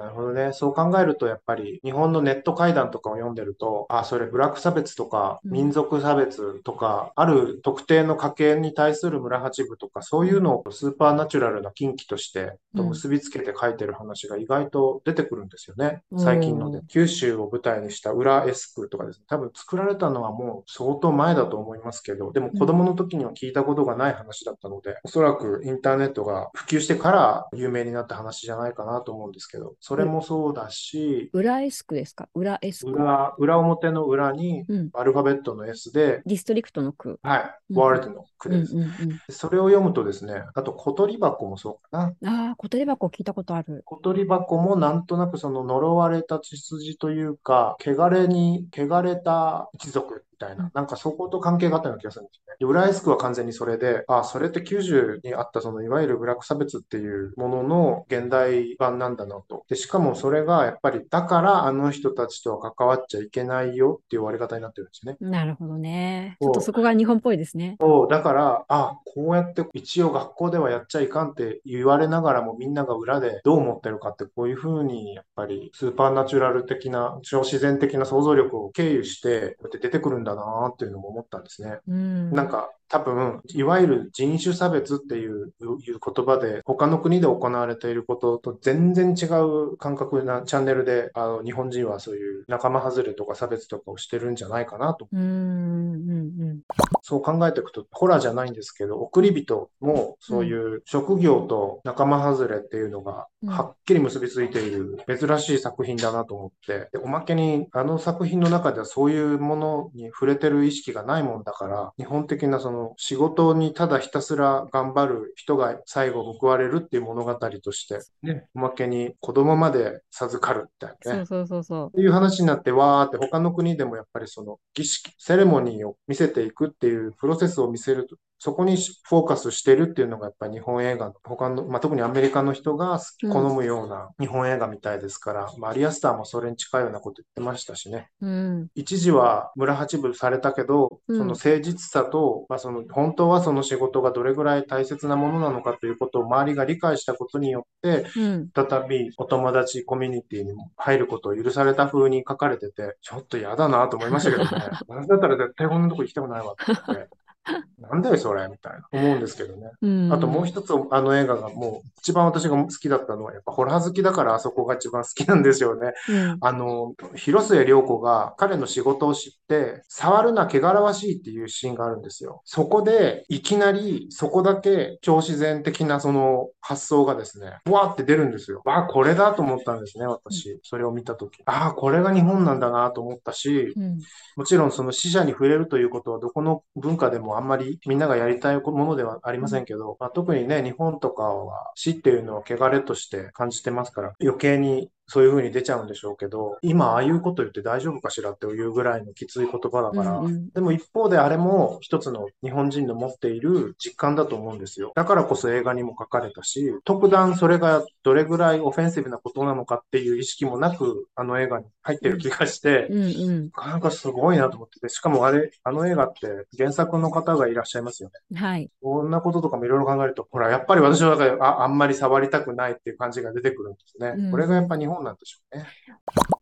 なるほどね。そう考えると、やっぱり日本のネット会談とかを読んでると、あ、それブラック差別とかうん民族差別とか、ある特定の家系に対する村八部とか、そういうのをスーパーナチュラルな禁忌としてと結びつけて書いてる話が意外と出てくるんですよね。うん最近ので。九州を舞台にした裏エスクとかですね。多分作られたのはもう相当前だと思いますけど、でも子供の時には聞いたことがない話だったので、おそらくインターネットが普及してから有名になった話じゃないかなと思うんですけど、それもそうだし、裏エスクですか？裏エスク。裏、裏表の裏にうん。アルファベットの S で、ディストリクトの区。はい、うんワールドの句です。うんうんそれを読むとですね、あと小鳥箱もそうかな。うん。ああ、小鳥箱聞いたことある。小鳥箱もなんとなくその呪われた血筋というか、汚れに、汚れた一族みたいうんな、なんかそこと関係があったような気がするんですよね。で、浦安区は完全にそれで、あ、それって90にあったそのいわゆるブラック差別っていうものの現代版なんだなと。で、しかもそれがやっぱり、だからあの人たちとは関わっちゃいけないよっていう終わり方になってるんですね。なるほどね。ちょっとそこが日本っぽいですね。そう、だから、あ、こうやって一応学校ではやっちゃいかんって言われながらもみんなが裏でどう思ってるかってこういうふうにやっぱりスーパーナチュラル的な超自然的な想像力を経由してこうやって出てくるんだなっていうのも思ったんですね。うん。なんか多分、いわゆる人種差別っていう言葉で、他の国で行われていることと全然違う感覚なチャンネルで、あの日本人はそういう仲間外れとか差別とかをしてるんじゃないかなとうん、うん、うん。そう考えていくと、ホラーじゃないんですけど、送り人もそういう職業と仲間外れっていうのがうんはっきり結びついている珍しい作品だなと思って、でおまけにあの作品の中ではそういうものに触れてる意識がないもんだから、日本的なその仕事にただひたすら頑張る人が最後報われるっていう物語として、ね、おまけに子供まで授かるみたいなね。そうそうそうそっていう話になって、わーって他の国でもやっぱりその儀式、セレモニーを見せていくっていうプロセスを見せると、そこにフォーカスしてるっていうのがやっぱり日本映画の他の、まあ、特にアメリカの人が好き好むような日本映画みたいですから、まあ、アリアスターもそれに近いようなこと言ってましたしね。うん。一時は村八分されたけど、うんその誠実さと、まあ、その本当はその仕事がどれぐらい大切なものなのかということを周りが理解したことによって、うん。再びお友達コミュニティにも入ることを許された風に書かれてて、ちょっと嫌だなと思いましたけどね。[LAUGHS] 私だったら絶対こんなとこ行きたくないわって言って。[LAUGHS] なんだよそれみたいな思うんですけどね。うん。あともう一つあの映画がもう一番私が好きだったのはやっぱホラー好きだからあそこが一番好きなんですよね。うん。あの、広末涼子が彼の仕事を知って、触るな汚らわしいっていうシーンがあるんですよ。そこで、いきなり、そこだけ超自然的なその発想がですね、ブワーって出るんですよ。あ、これだと思ったんですね、私。それを見たとき。あ、これが日本なんだなと思ったし、うん。もちろんその死者に触れるということはどこの文化でもあんまりみんながやりたいものではありませんけど、まあ、特にね、日本とかは死っていうのを汚れとして感じてますから、余計にそういう風に出ちゃうんでしょうけど、今ああいうこと言って大丈夫かしらっていうぐらいのきつい言葉だから、うんうんでも一方であれも一つの日本人の持っている実感だと思うんですよ。だからこそ映画にも書かれたし、特段それがどれぐらいオフェンシブなことなのかっていう意識もなく、あの映画に入ってる気がして、うんうん。なんかすごいなと思ってて、しかもあれ、あの映画って原作の方がいらっしゃいますよね。はい。こんなこととかもいろいろ考えると、ほら、やっぱり私の中でああんまり触りたくないっていう感じが出てくるんですね。うんこれがやっぱ日本なんでしょうね。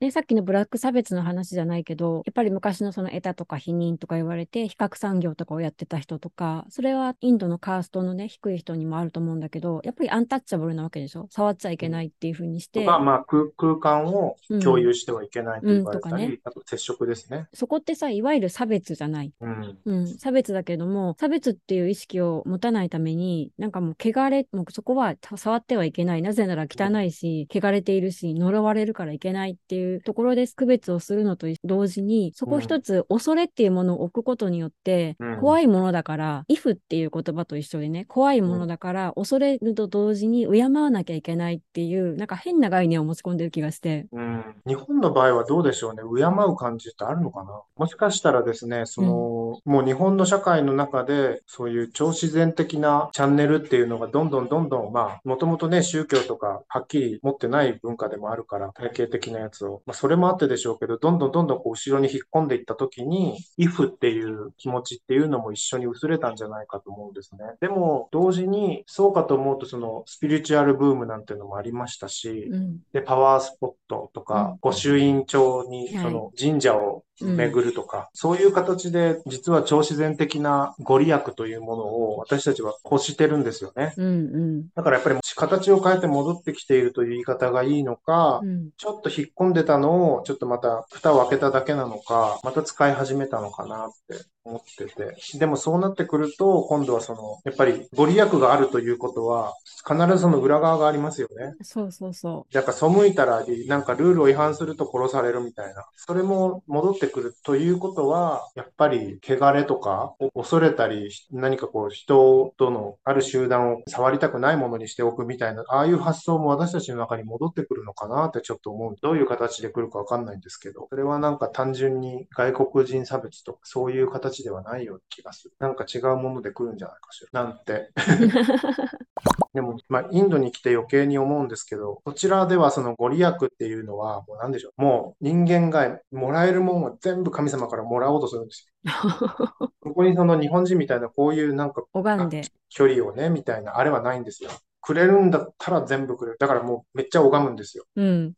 で、さっきのブラック差別の話じゃないけど、やっぱり昔のそのエタとか否認とか言われて、比較産業とかをやってた人とか、それはインドのカーストのね、低い人にもあると思うんだけど、やっぱりアンタッチャブルなわけでしょ？触っちゃいけないっていうふうにして、とか、まあ空、空間を共有してはいけないと言われたり、うんうんとあと接触ですね。そこってさ、いわゆる差別じゃない。うん。うん、差別だけども、差別っていう意識を持たないために、なんかもう汚れ、もうそこは触ってはいけない。なぜなら汚いし、汚れているし、呪われるからいけないっていうところで区別をするのと同時に、そこ一つ恐れっていうものを置くことによって、うん。怖いものだから、if っていう言葉と一緒でね、怖いものだから、恐れると同時に敬わなきゃいけないっていう、なんか変な概念を持ち込んでる気がして。うん、日本の場合はどうでしょうね？敬う感じってあるのかな？もしかしたらですね、その、もう日本の社会の中で、そういう超自然的なチャンネルっていうのがどんどんどんどん、まあ、もともとね、宗教とかはっきり持ってない文化でもあるから、体系的なやつを。まあ、それもあってでしょうけど、どんどんどんどんこう後ろに引っ込んでいった時に、if っていう気持ちっていうのも一緒に薄れたんじゃないかと思うんですね。でも、同時に、そうかと思うと、その、スピリチュアルブームなんていうのもありましたし、うん。で、パワースポットとか、うん御朱印帳にはいその神社を巡るとか、そういう形で実は超自然的なご利益というものを私たちは欲してるんですよね。うんうん。だからやっぱり形を変えて戻ってきているという言い方がいいのか、うん。ちょっと引っ込んでたのをちょっとまた蓋を開けただけなのか、また使い始めたのかなって思ってて。でもそうなってくると、今度はその、やっぱりご利益があるということは、必ずその裏側がありますよね。そうそうそなんか背いたら、なんかルールを違反すると殺されるみたいな。それも戻ってくるということは、やっぱり汚れとかを恐れたり、何かこう人とのある集団を触りたくないものにしておくみたいな、ああいう発想も私たちの中に戻ってくるのかなってちょっと思う。どういう形で来るかわかんないんですけど、それはなんか単純に外国人差別とかそういう形ではないような気がする。なんか違うもので来るんじゃないかしら。なんて。[LAUGHS] でも、まあ、インドに来て余計に思うんですけど、こちらではそのご利益っていうのは、もう何でしょう。もう人間がもらえるもんは全部神様からもらおうとするんですよ。[LAUGHS] ここにその日本人みたいなこういうなんか拝んで。距離をね、みたいな、あれはないんですよ。くれるんだったら全部くれる。だからもうめっちゃ拝むんですよ。うん。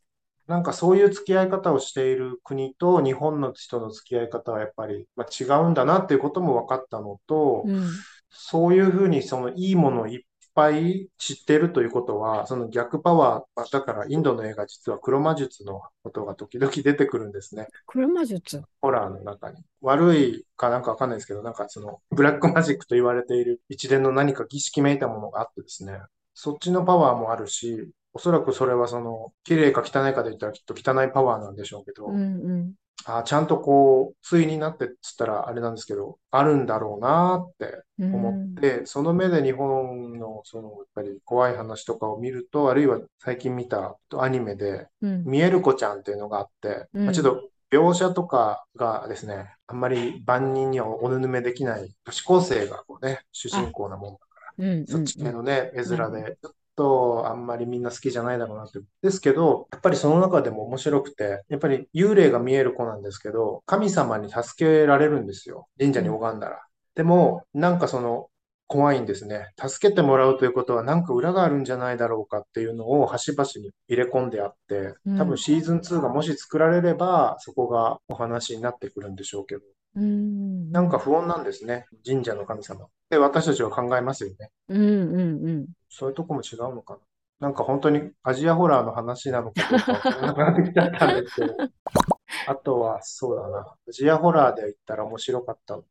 なんかそういう付き合い方をしている国と日本の人の付き合い方はやっぱり、まあ、違うんだなっていうことも分かったのと、うん。そういうふうにそのいいものをいっぱい知っているということは、その逆パワー、まあだからインドの映画実は黒魔術のことが時々出てくるんですね。黒魔術？ホラーの中に。悪いかなんかわかんないですけど、なんかそのブラックマジックと言われている一連の何か儀式めいたものがあってですね、そっちのパワーもあるし、おそらくそれはその、綺麗か汚いかで言ったらきっと汚いパワーなんでしょうけど、うんうん。あちゃんとこう、対になってっつったらあれなんですけど、あるんだろうなってうん思って、その目で日本のそのやっぱり怖い話とかを見ると、あるいは最近見たアニメで、うん。見える子ちゃんっていうのがあって、うんまあちょっと描写とかがですね、あんまり万人にはおぬぬめできない女子高生がこうね、主人公なもんだから、うんうんそっち系のね、絵面で、ちょっとあんまりみんな好きじゃないだろうなって。ですけど、やっぱりその中でも面白くて、やっぱり幽霊が見える子なんですけど、神様に助けられるんですよ。神社に拝んだら。でも、なんかその、怖いんですね。助けてもらうということは何か裏があるんじゃないだろうかっていうのを端々に入れ込んであって、多分シーズン2がもし作られれば、そこがお話になってくるんでしょうけど、うん。なんか不穏なんですね。神社の神様。で、私たちは考えますよね。うんうんうん。そういうとこも違うのかな。なんか本当にアジアホラーの話なのかどうかわからなくなってきちゃったんですけど。[LAUGHS] あとは、そうだな。アジアホラーで言ったら面白かったのは、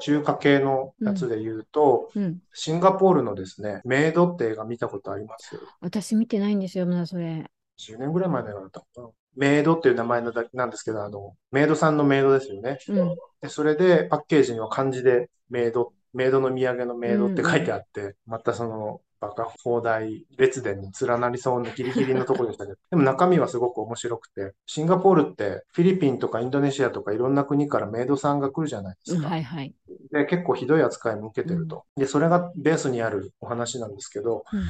中華系のやつで言うと、うん。シンガポールのですね、メイドって映画見たことあります？私見てないんですよ、まだそれ。10年ぐらい前の映画だったかな。メイドっていう名前のだなんですけど、あの、メイドさんのメイドですよね。うん。で、それでパッケージには漢字でメイド、メイドの土産のメイドって書いてあって、またその、バカ放題列伝に連なりそうなギリギリのところでしたけど、[LAUGHS] でも中身はすごく面白くて、シンガポールってフィリピンとかインドネシアとかいろんな国からメイドさんが来るじゃないですか。はいはい。で、結構ひどい扱いも受けてると。で、それがベースにあるお話なんですけど、うん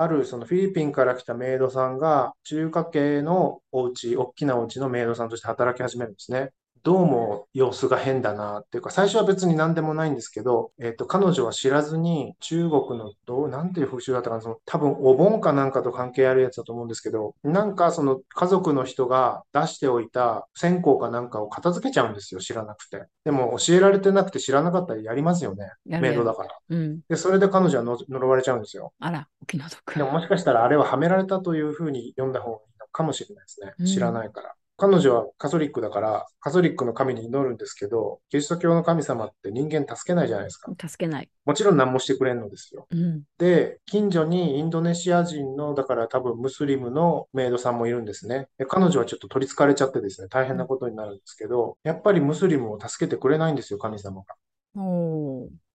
あるそのフィリピンから来たメイドさんが中華系のお家、大きなお家のメイドさんとして働き始めるんですね。どうも様子が変だなっていうか、最初は別に何でもないんですけど、えっと、彼女は知らずに中国のどう、なんていう風習だったかな、その多分お盆かなんかと関係あるやつだと思うんですけど、なんかその家族の人が出しておいた線香かなんかを片付けちゃうんですよ、知らなくて。でも教えられてなくて知らなかったらやりますよね、メイドだから。うん。で、それで彼女はの呪われちゃうんですよ。あら、お気の毒で。ももしかしたらあれははめられたというふうに読んだ方がいいのかもしれないですねうん。知らないから。彼女はカソリックだから、カソリックの神に祈るんですけど、キリスト教の神様って人間助けないじゃないですか。助けない。もちろん何もしてくれんのですよ。うん。で、近所にインドネシア人の、だから多分ムスリムのメイドさんもいるんですね。で彼女はちょっと取り憑かれちゃってですね、大変なことになるんですけど、やっぱりムスリムを助けてくれないんですよ、神様が。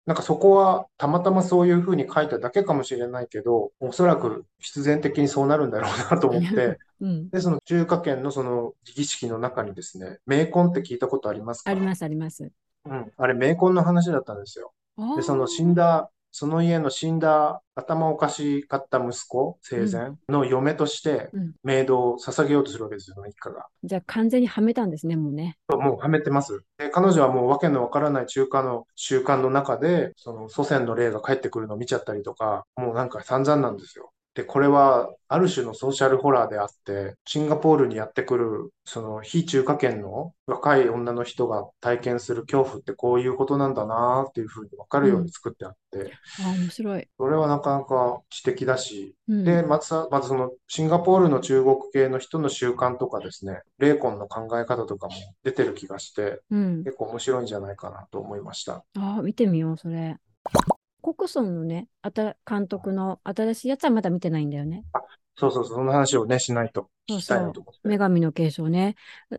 なんかそこはたまたまそういうふうに書いただけかもしれないけど、おそらく必然的にそうなるんだろうなと思って、[LAUGHS] うん。で、その中華圏のその儀式の中にですね、冥婚って聞いたことありますか？あります、あります。うん。あれ冥婚の話だったんですよ。で、その死んだ、その家の死んだ頭おかしかった息子、生前の嫁としてうんメイドを捧げようとするわけですよ、一家が。じゃあ完全にはめたんですね、もうね。もうはめてます。で、彼女はもうわけのわからない中華の習慣の中で、その祖先の霊が帰ってくるのを見ちゃったりとか、もうなんか散々なんですよ。で、これはある種のソーシャルホラーであって、シンガポールにやってくる、その非中華圏の若い女の人が体験する恐怖ってこういうことなんだなっていうふうにわかるように作ってあって、ああ、面白い。それはなかなか知的だし、うん。で、まずさ、まずそのシンガポールの中国系の人の習慣とかですね、霊魂の考え方とかも出てる気がして、うん。結構面白いんじゃないかなと思いました。ああ、見てみよう、それ。コクソンのね、あた監督の新しいやつはまだ見てないんだよね。そうそうそう、その話をね、しないと聞きたいなと思って。女神の継承ね。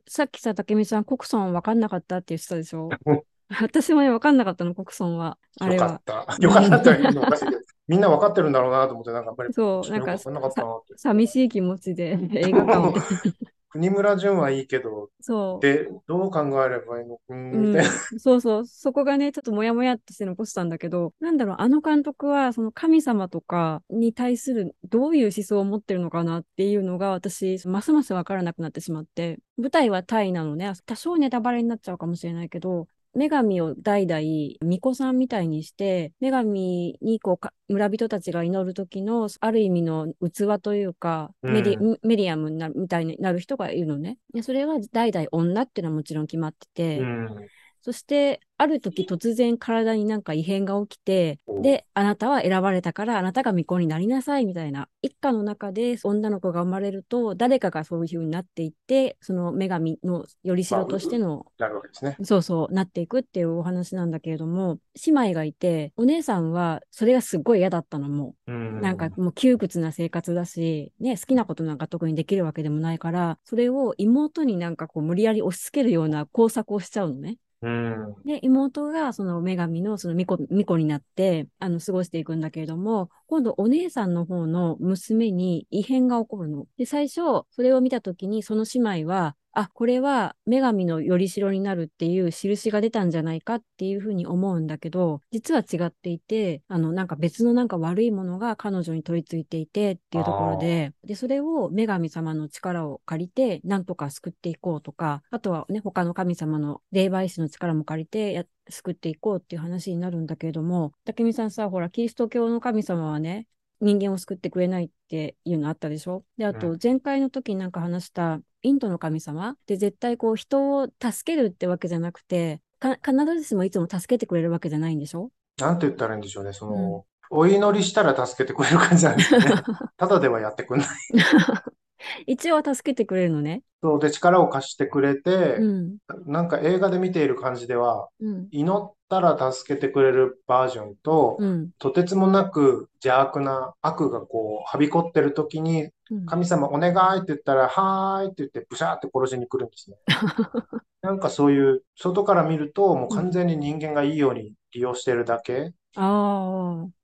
さっきさ、竹見さん、コクソン分かんなかったって言ってたでしょ？うん。私もね、分かんなかったの、コクソンは。あれよかはっ。た。よかった [LAUGHS] みんな分かってるんだろうなと思って、なんかやっぱり、そう、なんかか。寂しい気持ちで映画館を。[LAUGHS] 国村淳はいいけど、そう。で、どう考えればいいの？うんみたいな。、そうそう、そこがね、ちょっとモヤモヤってして残したんだけど、なんだろう、あの監督は、その神様とかに対するどういう思想を持ってるのかなっていうのが、私、ますますわからなくなってしまって、舞台はタイなのね、多少ネタバレになっちゃうかもしれないけど、女神を代々巫女さんみたいにして、女神にこうか村人たちが祈る時のある意味の器というか、うんメディメディアムになるみたいになる人がいるのね。でそれは代々女っていうのはもちろん決まってて、うん。そして、ある時突然体になんか異変が起きて、おで、あなたは選ばれたから、あなたが巫女になりなさいみたいな。一家の中で女の子が生まれると、誰かがそういう風になっていって、その女神のよりしろとしての、なるわけですね。そうそう、なっていくっていうお話なんだけれども、姉妹がいて、お姉さんはそれがすっごい嫌だったのもう。うん。なんかもう窮屈な生活だし、ね、好きなことなんか特にできるわけでもないから、それを妹になんかこう無理やり押し付けるような工作をしちゃうのね。うん。で、妹がその女神のその巫女巫女になって、あの、過ごしていくんだけれども、今度お姉さんの方の娘に異変が起こるの。で、最初、それを見た時に、その姉妹は、あ、これは女神のよりしろになるっていう印が出たんじゃないかっていうふうに思うんだけど、実は違っていて、あの、なんか別のなんか悪いものが彼女に取り付いていてっていうところで、で、それを女神様の力を借りて、なんとか救っていこうとか、あとはね、他の神様の霊媒師の力も借りてや救っていこうっていう話になるんだけれども、武見さんさ、ほら、キリスト教の神様はね、人間を救ってくれないっていうのあったでしょ？で、あと、前回の時になんか話したインドの神様？で絶対こう人を助けるってわけじゃなくて、必ずしもいつも助けてくれるわけじゃないんでしょ？なんて言ったらいいんでしょうね。その、うん、お祈りしたら助けてくれる感じなんですよね。[LAUGHS] ただではやってくんない。[LAUGHS] [LAUGHS] 一応助けてくれるのね。そうで力を貸してくれて、うん、なんか映画で見ている感じでは、うん、祈ったら助けてくれるバージョンと、うん、とてつもなく邪悪な悪がこうはびこってる時に、神様お願いって言ったら、はーいって言ってブシャーって殺しに来るんですね。[LAUGHS] なんかそういう外から見るともう完全に人間がいいように利用してるだけ。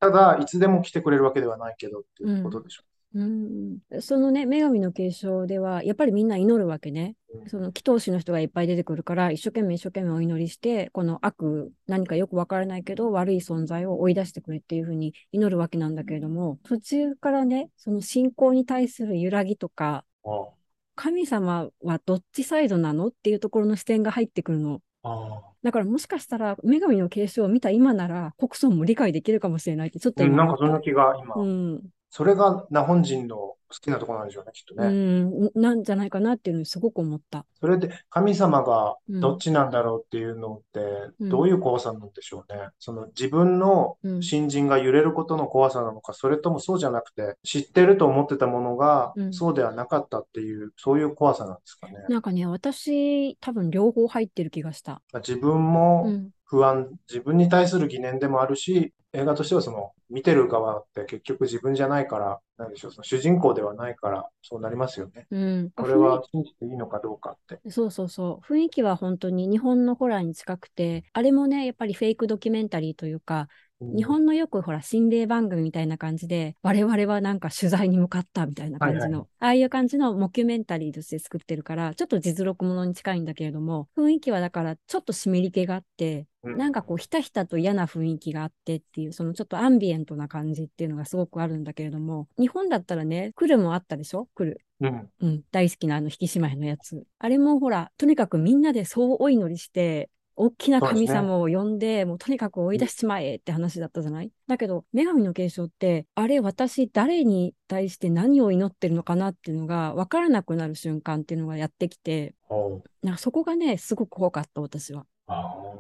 ただいつでも来てくれるわけではないけどっていうことでしょう。うん、そのね、女神の継承では、やっぱりみんな祈るわけね。その祈祷師の人がいっぱい出てくるから、一生懸命一生懸命お祈りして、この悪、何かよくわからないけど、悪い存在を追い出してくれっていうふうに祈るわけなんだけれども、途中からね、その信仰に対する揺らぎとか、神様はどっちサイドなのっていうところの視点が入ってくるの。だからもしかしたら女神の継承を見た今なら国村も理解できるかもしれないってちょっと、うん、なんかそんな気が今、うん、それが日本人の好きなところなんでしょうね、きっとね。うん、なんじゃないかなっていうのにすごく思った。それで神様がどっちなんだろうっていうのって、どういう怖さなんでしょうね。うん、その自分の新人が揺れることの怖さなのか、それともそうじゃなくて、知ってると思ってたものが、そうではなかったっていう、そういう怖さなんですかね。なんかね、私、多分両方入ってる気がした。自分も不安、自分に対する疑念でもあるし、映画としてはその見てる側って結局自分じゃないから、なんでしょう、その主人公ではないから、そうなりますよね。うん、これは信じていいのかどうかって。そうそうそう。雰囲気は本当に日本のホラーに近くて、あれもね、やっぱりフェイクドキュメンタリーというか、日本のよくほら心霊番組みたいな感じで我々はなんか取材に向かったみたいな感じの、はい。はい、ああいう感じのモキュメンタリーとして作ってるからちょっと実録ものに近いんだけれども雰囲気はだからちょっと湿り気があってなんかこうひたひたと嫌な雰囲気があってっていうそのちょっとアンビエントな感じっていうのがすごくあるんだけれども日本だったらね来るもあったでしょ？来る、うん、うん、大好きなあの引き締まりのやつ。あれもほらとにかくみんなでそうお祈りして大きな神様を呼んで、ね、もうとにかく追い出しちまえって話だったじゃない、だけど、女神の継承って、あれ、私、誰に対して何を祈ってるのかなっていうのが分からなくなる瞬間っていうのがやってきて、なんかそこがね、すごく怖かった、私は。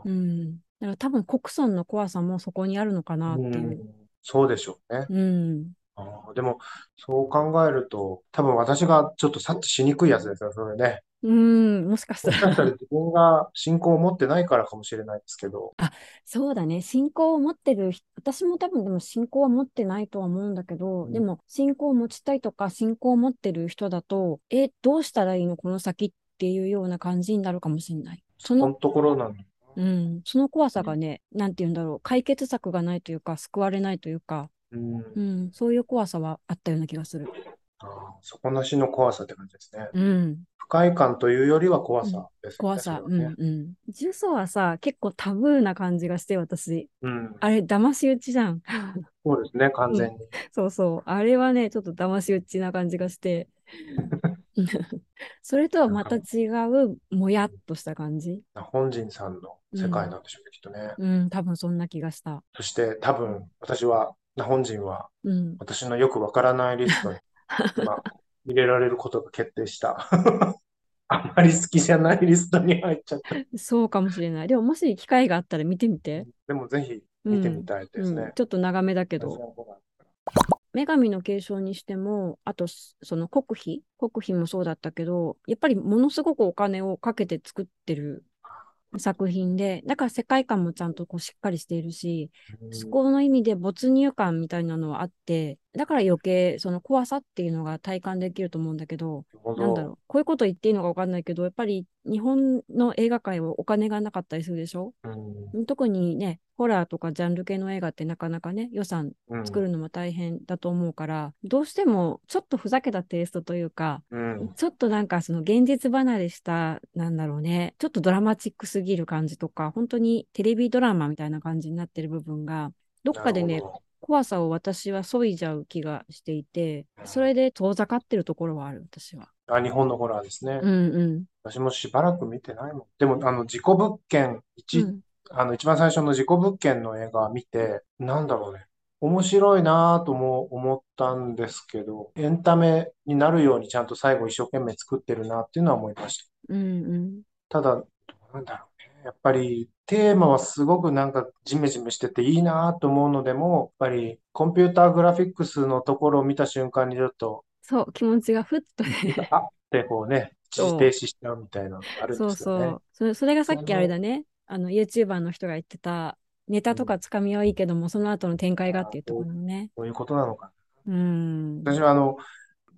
うん。だから多分、国村の怖さもそこにあるのかなっていう。うそうでしょうね。うん。あでも、そう考えると、多分私がちょっと察知しにくいやつですよ、それね。うん、もしかしたら。したら自分が信仰を持ってないからかもしれないですけど。あ、そうだね。信仰を持ってる、私も多分でも信仰は持ってないとは思うんだけど、うん、でも信仰を持ちたいとか信仰を持ってる人だと、え、どうしたらいいのこの先っていうような感じになるかもしれない。そのところなの。うん、その怖さがね、うん、なんて言うんだろう、解決策がないというか、救われないというか、うん、うん、そういう怖さはあったような気がする。あ底なしの怖さって感じですね。うん。不快感というよりは怖さです、ね、怖さ。うんうん。重曹はさ、結構タブーな感じがして、私。うん。あれ、騙し討ちじゃん。[LAUGHS] そうですね、完全に、うん、そうそう。あれはね、ちょっと騙し討ちな感じがして。[LAUGHS] それとはまた違う、もやっとした感じ？本人さんの世界なんでしょうね、うん、きっとね。うん、多分そんな気がした。そして多分、私は、本人は、うん、私のよくわからないリストに [LAUGHS] まあ、入れられることが決定した。[LAUGHS] あまり好きじゃないリストに入っちゃった。そうかもしれない。でも、もし機会があったら見てみて。でも、ぜひ見てみたいですね。うんうん、ちょっと長めだけど。女神の継承にしても、あと、その国費？国費もそうだったけど、やっぱりものすごくお金をかけて作ってる作品で、だから世界観もちゃんとこうしっかりしているし、そこの意味で没入感みたいなのはあって、だから余計その怖さっていうのが体感できると思うんだけど、なんだろう、こういうこと言っていいのか分かんないけど、やっぱり日本の映画界はお金がなかったりするでしょ？うん。特にね、ホラーとかジャンル系の映画ってなかなかね、予算うん。作るのも大変だと思うから、どうしてもちょっとふざけたテイストというか、うん。ちょっとなんかその現実離れした、なんだろうね、ちょっとドラマチックすぎる感じとか、本当にテレビドラマみたいな感じになってる部分が、どっかでね怖さを私は削いじゃう気がしていて、それで遠ざかってるところはある、私は。どあ、日本のホラーですね。うんうん。私もしばらく見てないもん。でも、あの、事故物件、う一、ん、あの、一番最初の事故物件の映画見て、なんだろうね。面白いなぁとも思ったんですけど、エンタメになるようにちゃんと最後一生懸命作ってるなっていうのは思いました。うんうん。ただ、なんだろうね。やっぱりテーマはすごくなんかジメジメしてていいなと思うのでも、やっぱりコンピューターグラフィックスのところを見た瞬間にちょっと、そう、気持ちがふっとね。あってこうね、一そう時停止しちゃうみたいなのがあるんそうですよね。そう。それそれがさっきあれだね。あの、YouTuber の人が言ってた、ネタとかつかみはいいけども、その後の展開がっていうところのね。そういうことなのかな。うん。私はあの、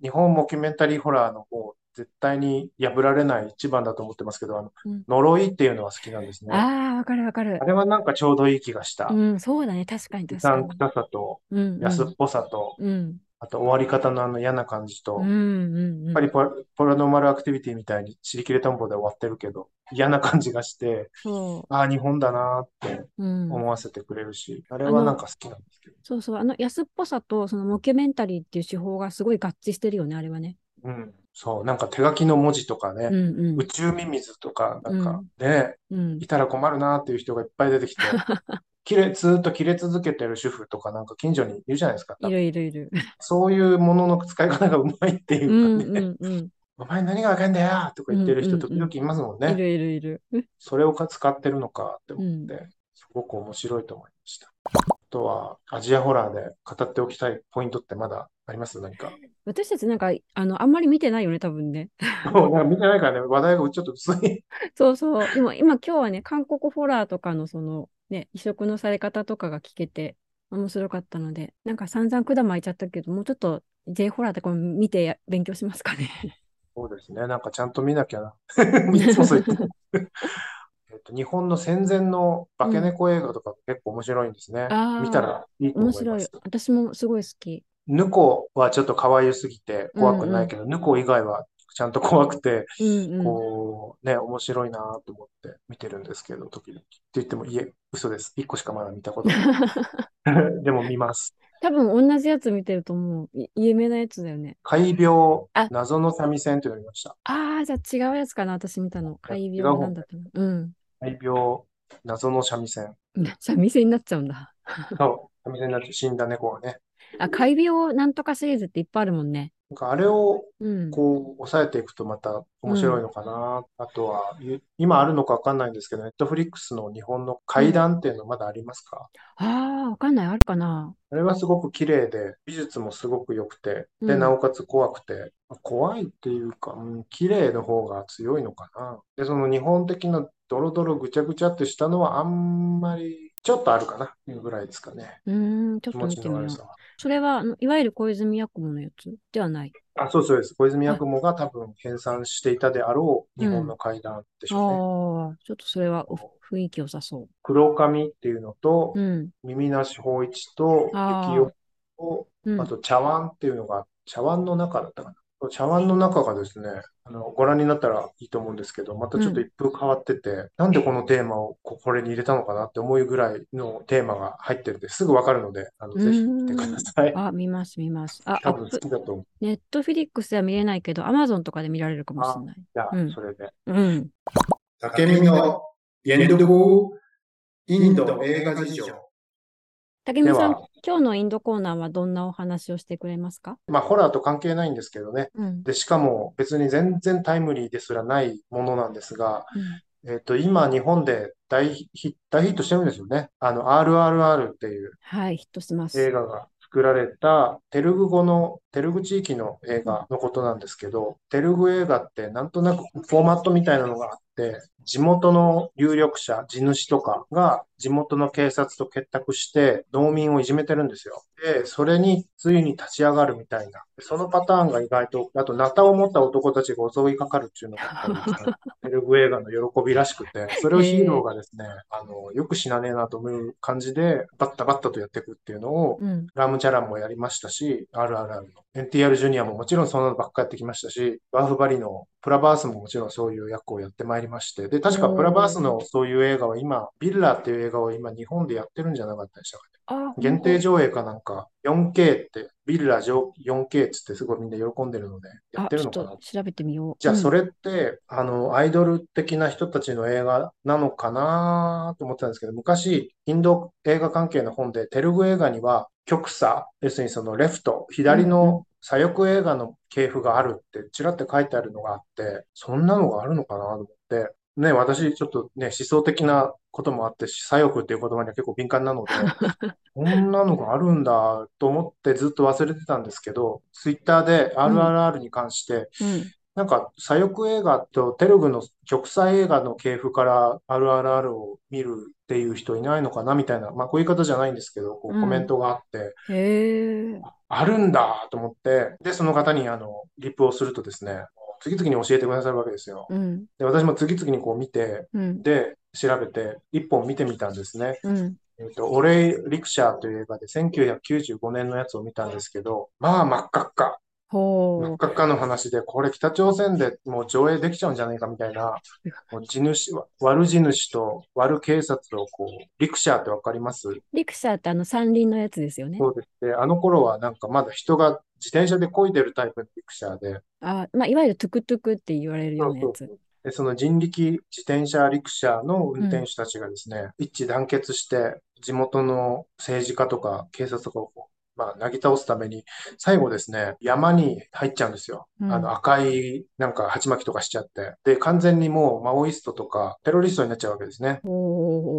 日本モキュメンタリーホラーの方、絶対に破られない一番だと思ってますけど、あの、うん呪いっていうのは好きなんですね。ああ、わかるわかるあ。れはなんかちょうどいい気がした。うん、そうだね。確かにう確かに。さんくささと、うん、安っぽさと、うん。あと終わり方のあの嫌な感じと、うん、うん、うん。やっぱりパラノーマルアクティビティみたいに尻切れトンボで終わってるけど、嫌な感じがして、そああ、日本だなーってう。うん。思わせてくれるし、あれはなんか好きなんですけど。そうそう。あの安っぽさと、そのモキュメンタリーっていう手法がすごい合致してるよね、あれはね。うん。そう、なんか手書きの文字とかね、うん、うん宇。宙ミミズとか、なんかうんね、うんい。たら困るなーっていう人がいっぱい出てきて、[LAUGHS] 切れ、ずーっと切れ続けてる主婦とかなんか近所にいるじゃないですか。いるいるいる。そういうものの使い方がうまいっていううん、かね、うん、うん。[LAUGHS] お前何がわかんだよとか言ってる人うんうんうん時々いますもんね。いるいるいる。それをか使ってるのかって思っうんて、すごく面白いと思いました。あとは、アジアホラーで語っておきたいポイントってまだあります？何か。私たちなんか、あの、あんまり見てないよね、多分ね。[LAUGHS] もうなんか見てないからね、話題がちょっと薄い。そうそう。でも今今日はね、韓国ホラーとかのそのね、移植のされ方とかが聞けて面白かったので、なんか散々管巻いちゃったけど、もうちょっと J ホラーとかも見てや勉強しますかね。そうですね、なんかちゃんと見なきゃな。いつもそう言ってる [LAUGHS] えっと、日本の戦前の化け猫映画とか結構面白いんですね。あー見たらいいと面白い思います。。私もすごい好き。ヌコはちょっと可愛すぎて怖くないけど、ヌコ以外はちゃんと怖くて、うんうん。こう、ね、面白いなと思って見てるんですけど、時々。って言っても、いえ、嘘です。一個しかまだ見たことない。[LAUGHS] でも見ます。多分同じやつ見てると思う。い有名なやつだよね。怪病あ、謎の三味線というのを見ました。ああ、じゃあ違うやつかな、私見たの。怪病なんだったの。うん。怪病、謎の三味線。[LAUGHS] 三味線になっちゃうんだ。そう、三味線になって死んだ猫がね。あ、怪病なんとかシリーズっていっぱいあるもんね。なんかあれをうん。こう、抑えていくとまた面白いのかな。あとは、ゆ今あるのかわかんないんですけど、ネットフリックスの日本の怪談っていうのまだありますか？ああ、わかんない。あるかな。あれはすごく綺麗で、美術もすごく良くて、で、うんなおかつ怖くて、怖いっていうか、うん、綺麗の方が強いのかな。で、その日本的なドロドロぐちゃぐちゃってしたのはあんまり、ちょっとあるかないうぐらいですかね。うーん、ちょっと見てみよう。それは、いわゆる小泉八雲のやつではない？あ、そうそうです。小泉八雲が多分編纂していたであろう日本の怪談でしょうね。ああ、ちょっとそれはお雰囲気良さそ黒髪っていうのとう。、うん。耳なし芳一と、あー幸男と、うんあと茶碗っていうのが、茶碗の中だったかな。茶碗の中がですね、あの、ご覧になったらいいと思うんですけど、またちょっと一風変わってて、なんでこのテーマをここれに入れたのかなって思うぐらいのテーマが入ってるんで、すぐわかるので、あの、ぜひ見てください。あ、見ます、見ます。あ、ア [LAUGHS] 多分好きだと思う。ネットフィリックスでは見れないけど、アマゾンとかで見られるかもしれない。じゃあうん、それで。うん。竹見のインド映画事情。竹見さん今日のインドコーナーはどんなお話をしてくれますか？まあ、ホラーと関係ないんですけどね。うん。で、しかも別に全然タイムリーですらないものなんですが、うんえっと、今日本で大ヒ、大ヒットしてるんですよね。あの、RRR っていうはい、ヒットします。映画が作られたテルグ語の、テルグ地域の映画のことなんですけど、テルグ映画ってなんとなくフォーマットみたいなのがあって、地元の有力者、地主とかが地元の警察と結託して農民をいじめてるんですよ。で、それについに立ち上がるみたいな。そのパターンが意外と、あと、ナタを持った男たちが襲いかかるっていうのが、やっぱりですねテレグ映画の喜びらしくて、[LAUGHS] それをヒーローがですね、あの、よく死なねえなと思う感じで、バッタバッタとやっていくっていうのを、うん。ラムチャランもやりましたし、RRR の。NTR ジュニアももちろんそのばっかやってきましたし、バーフバリのプラバースももちろんそういう役をやってまいりまして、で、確かプラバースのそういう映画は今、ビッラーっていう映画を今日本でやってるんじゃなかったでしたかね。あ、限定上映かなんか、4K って、ビッラー 4K っつってすごいみんな喜んでるので、やあ、ってるのかなちょっと。調べてみよう。じゃあ、それ、れって、あの、アイドル的な人たちの映画なのかなと思ってたんですけど、昔、インド映画関係の本で、テルグ映画には、極左、要するにそのレフト、左うんうんの左翼映画の系譜があるって、ちらって書いてあるのがあって、そんなのがあるのかなと思って、ね、私、ちょっとね、思想的なこともあって、左翼っていう言葉には結構敏感なので、[LAUGHS] こんなのがあるんだと思ってずっと忘れてたんですけど、ツイッターで RRR に関して、うん。なんか左翼映画とテルグの極左映画の系譜から RRR を見るっていう人いないのかなみたいな、まあこういう方じゃないんですけど、こううんコメントがあって。あるんだと思って、で、その方にあの、リプをするとですね、次々に教えてくださるわけですよ。うん。で、私も次々にこう見て、うん。で、調べて、一本見てみたんですね。うん。えっと、オレイ・リクシャーという映画で1995年のやつを見たんですけど、まあ真っ赤っか。ほ赤っかの話で、これ北朝鮮でもう上映できちゃうんじゃないかみたいな、もう地主、悪地主と悪警察をこう、リクシャーってわかります？う。リクシャーってあの三輪のやつですよね。そうですね。あの頃はなんかまだ人が自転車で漕いでるタイプのリクシャーで、あ、まあ、いわゆるトゥクトゥクって言われるようなやつ。で、その人力自転車リクシャーの運転手たちがですね、一致団結して、地元の政治家とか警察とかをこう、まあ、なぎ倒すために、最後ですね、山に入っちゃうんですよ。うんあの赤い、なんか鉢巻きとかしちゃって。で、完全にもうマオイストとかテロリストになっちゃうわけですね。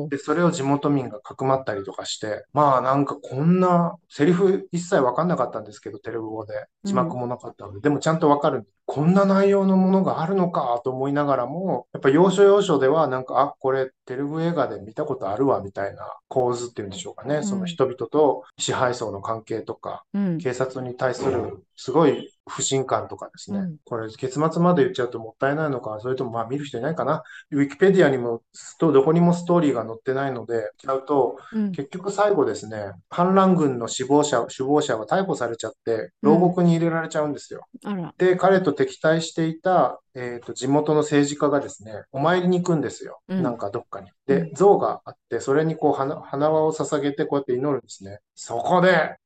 で、それを地元民がかくまったりとかして、まあなんかこんな、セリフ一切わかんなかったんですけど、テレビ語で。字幕もなかったので、でもちゃんとわかる。こんな内容のものがあるのかと思いながらも、やっぱ要所要所ではなんか、あ、これテレビ映画で見たことあるわみたいな構図っていうんでしょうかね。んその人々と支配層の関係とか、うん。警察に対するすごい不信感とかですね。うんこれ結末まで言っちゃうともったいないのか、それともまあ見る人いないかな。ウィキペディアにもストどこにもストーリーが載ってないので、ちゃうと、うん。結局最後ですね、反乱軍の死亡者、首謀者は逮捕されちゃって、牢獄に入れられちゃうんですよ。あら。で、彼と敵対していた、えーと、地元の政治家がですね、お参りに行くんですよ。うんなんかどっかに。うで、像があって、それにこう花、花輪を捧げてこうやって祈るんですね。そこで、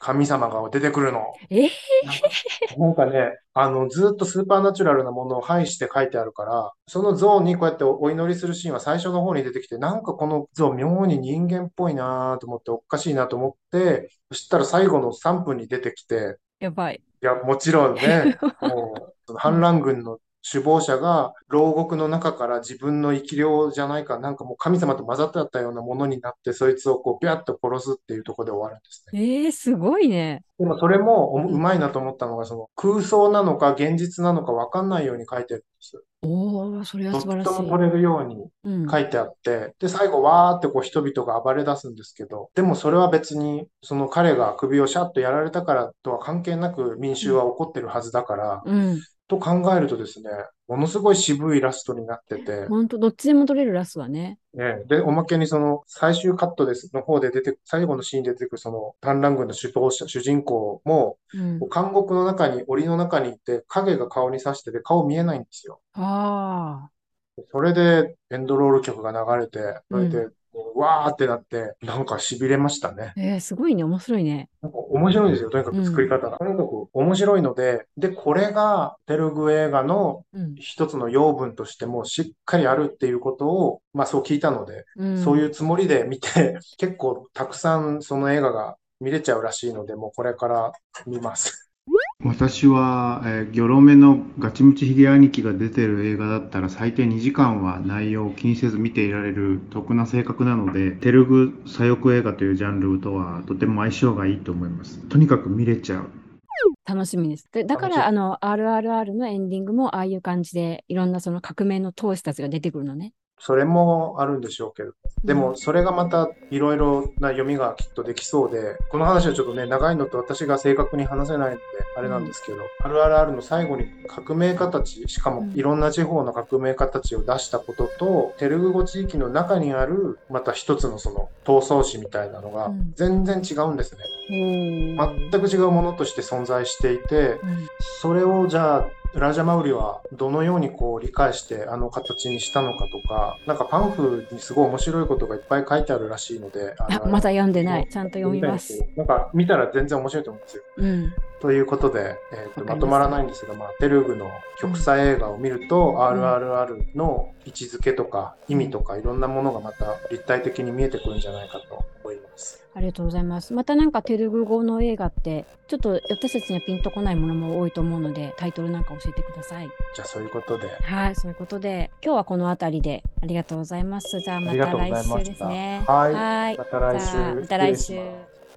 神様が出てくるの。え [LAUGHS] なんかね、あの、ずっとスーパーナチュラルなものを排して書いてあるから、その像にこうやってお祈りするシーンは最初の方に出てきて、なんかこの像妙に人間っぽいなと思って、おかしいなと思って、そしたら最後の3分に出てきて、やばい。いや、もちろんね、[LAUGHS] もう、反乱軍の首謀者が牢獄の中から自分の生き量じゃないか、なんかもう神様と混ざってあったようなものになって、そいつをこう、ビャッと殺すっていうところで終わるんですね。えー、すごいね。でもそれもおうんうまいなと思ったのが、その空想なのか現実なのか分かんないように書いてるんです。おお、それは素晴らしい。ちとも取れるようにうん。書いてあって、で、最後わーってこう人々が暴れ出すんですけど、でもそれは別に、その彼が首をシャッとやられたからとは関係なく民衆は怒ってるはずだから、うん。と考えるとですね、ものすごい渋いラストになってて、本当どっちでも取れるラスはね。ね、で、おまけにその最終カットですの方で出てく最後のシーンで出てくるその反乱軍の首謀者、主人公も、うん。監獄の中に、檻の中にいて、影が顔に刺してて、顔見えないんですよ。ああ。それで、エンドロール曲が流れて、それでう、もうわーってなって、なんか痺れましたね。えー、すごいね。面白いね。なんか面白いんですよ、とにかく作り方が。とにかく面白いので、で、これがテルグ映画のうん。一つの養分としてもしっかりあるっていうことを、まあそう聞いたので、うん。そういうつもりで見て、[LAUGHS] 結構たくさんその映画が見れちゃうらしいので、もうこれから見ます。私は、えーギョロメのガチムチヒゲ兄貴が出てる映画だったら最低2時間は内容を気にせず見ていられる得な性格なので、テルグ左翼映画というジャンルとはとても相性がいいと思います。とにかく見れちゃう。楽しみです。で、だから、あの、RRR のエンディングも、ああいう感じで、いろんなその革命の闘士たちが出てくるのね。それもあるんでしょうけど。でも、それがまたいろいろな読みがきっとできそうで、この話はちょっとね、長いのと私が正確に話せないので、あれなんですけど、RRR の最後に革命家たち、しかもいろんな地方の革命家たちを出したことと、テルグ語地域の中にある、また一つのその闘争史みたいなのがうん。全然違うんですね。うん全く違うものとして存在していて、うん。それをじゃあ、ラージャマウリはどのようにこう理解してあの形にしたのかとか、なんかパンフにすごい面白いことがいっぱい書いてあるらしいので、あのあまだ読んでない。ちゃんと読みます。。なんか見たら全然面白いと思うんですよ。うん。ということで、えーとわかりまとまらないんですが、まあ、テルグの極彩映画を見ると、RRR の位置づけとか意味とかいろんなものがまた立体的に見えてくるんじゃないかと思います。ありがとうございます。またなんかテルグ語の映画って、ちょっと私たちにはピンとこないものも多いと思うので、タイトルなんか教えてください。じゃあそういうことで、はい、そういうことで、今日はこの辺りでありがとうございます。じゃあまた来週ですね。はいはいまた来週また来週。